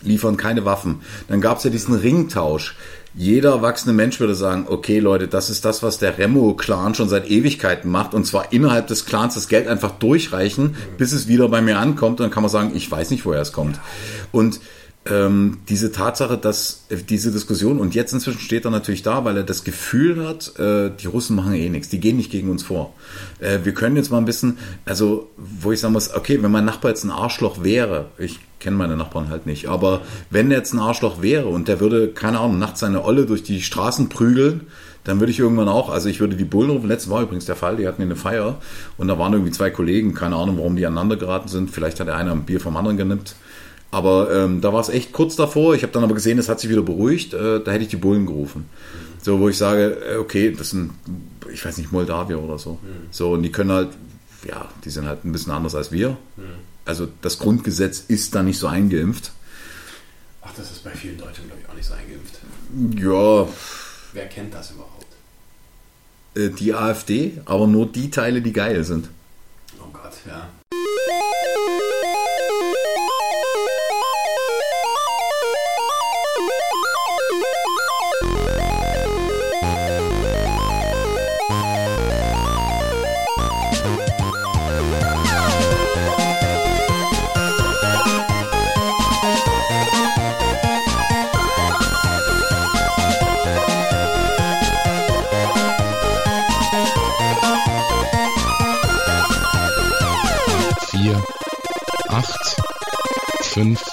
A: liefern keine Waffen. Dann gab es ja diesen Ringtausch. Jeder erwachsene Mensch würde sagen, okay Leute, das ist das, was der Remo-Clan schon seit Ewigkeiten macht. Und zwar innerhalb des Clans das Geld einfach durchreichen, bis es wieder bei mir ankommt. Und dann kann man sagen, ich weiß nicht, woher es kommt. Und ähm, diese Tatsache, dass äh, diese Diskussion und jetzt inzwischen steht er natürlich da, weil er das Gefühl hat, äh, die Russen machen eh nichts, die gehen nicht gegen uns vor. Äh, wir können jetzt mal ein bisschen, also wo ich sagen muss, okay, wenn mein Nachbar jetzt ein Arschloch wäre, ich kenne meine Nachbarn halt nicht, aber wenn er jetzt ein Arschloch wäre und der würde, keine Ahnung, nachts seine Olle durch die Straßen prügeln, dann würde ich irgendwann auch, also ich würde die Bullen rufen, letztes war übrigens der Fall, die hatten eine Feier und da waren irgendwie zwei Kollegen, keine Ahnung, warum die aneinander geraten sind, vielleicht hat der eine ein Bier vom anderen genippt, aber ähm, da war es echt kurz davor, ich habe dann aber gesehen, es hat sich wieder beruhigt, äh, da hätte ich die Bullen gerufen. So, wo ich sage, äh, okay, das sind, ich weiß nicht, Moldawier oder so. So, und die können halt, ja, die sind halt ein bisschen anders als wir. Also das Grundgesetz ist da nicht so eingeimpft.
B: Ach, das ist bei vielen Deutschen, glaube ich, auch nicht so eingeimpft.
A: Ja,
B: Wer kennt das überhaupt?
A: äh, die AfD, aber nur die Teile, die geil sind.
B: Oh Gott, ja.
G: Fünf,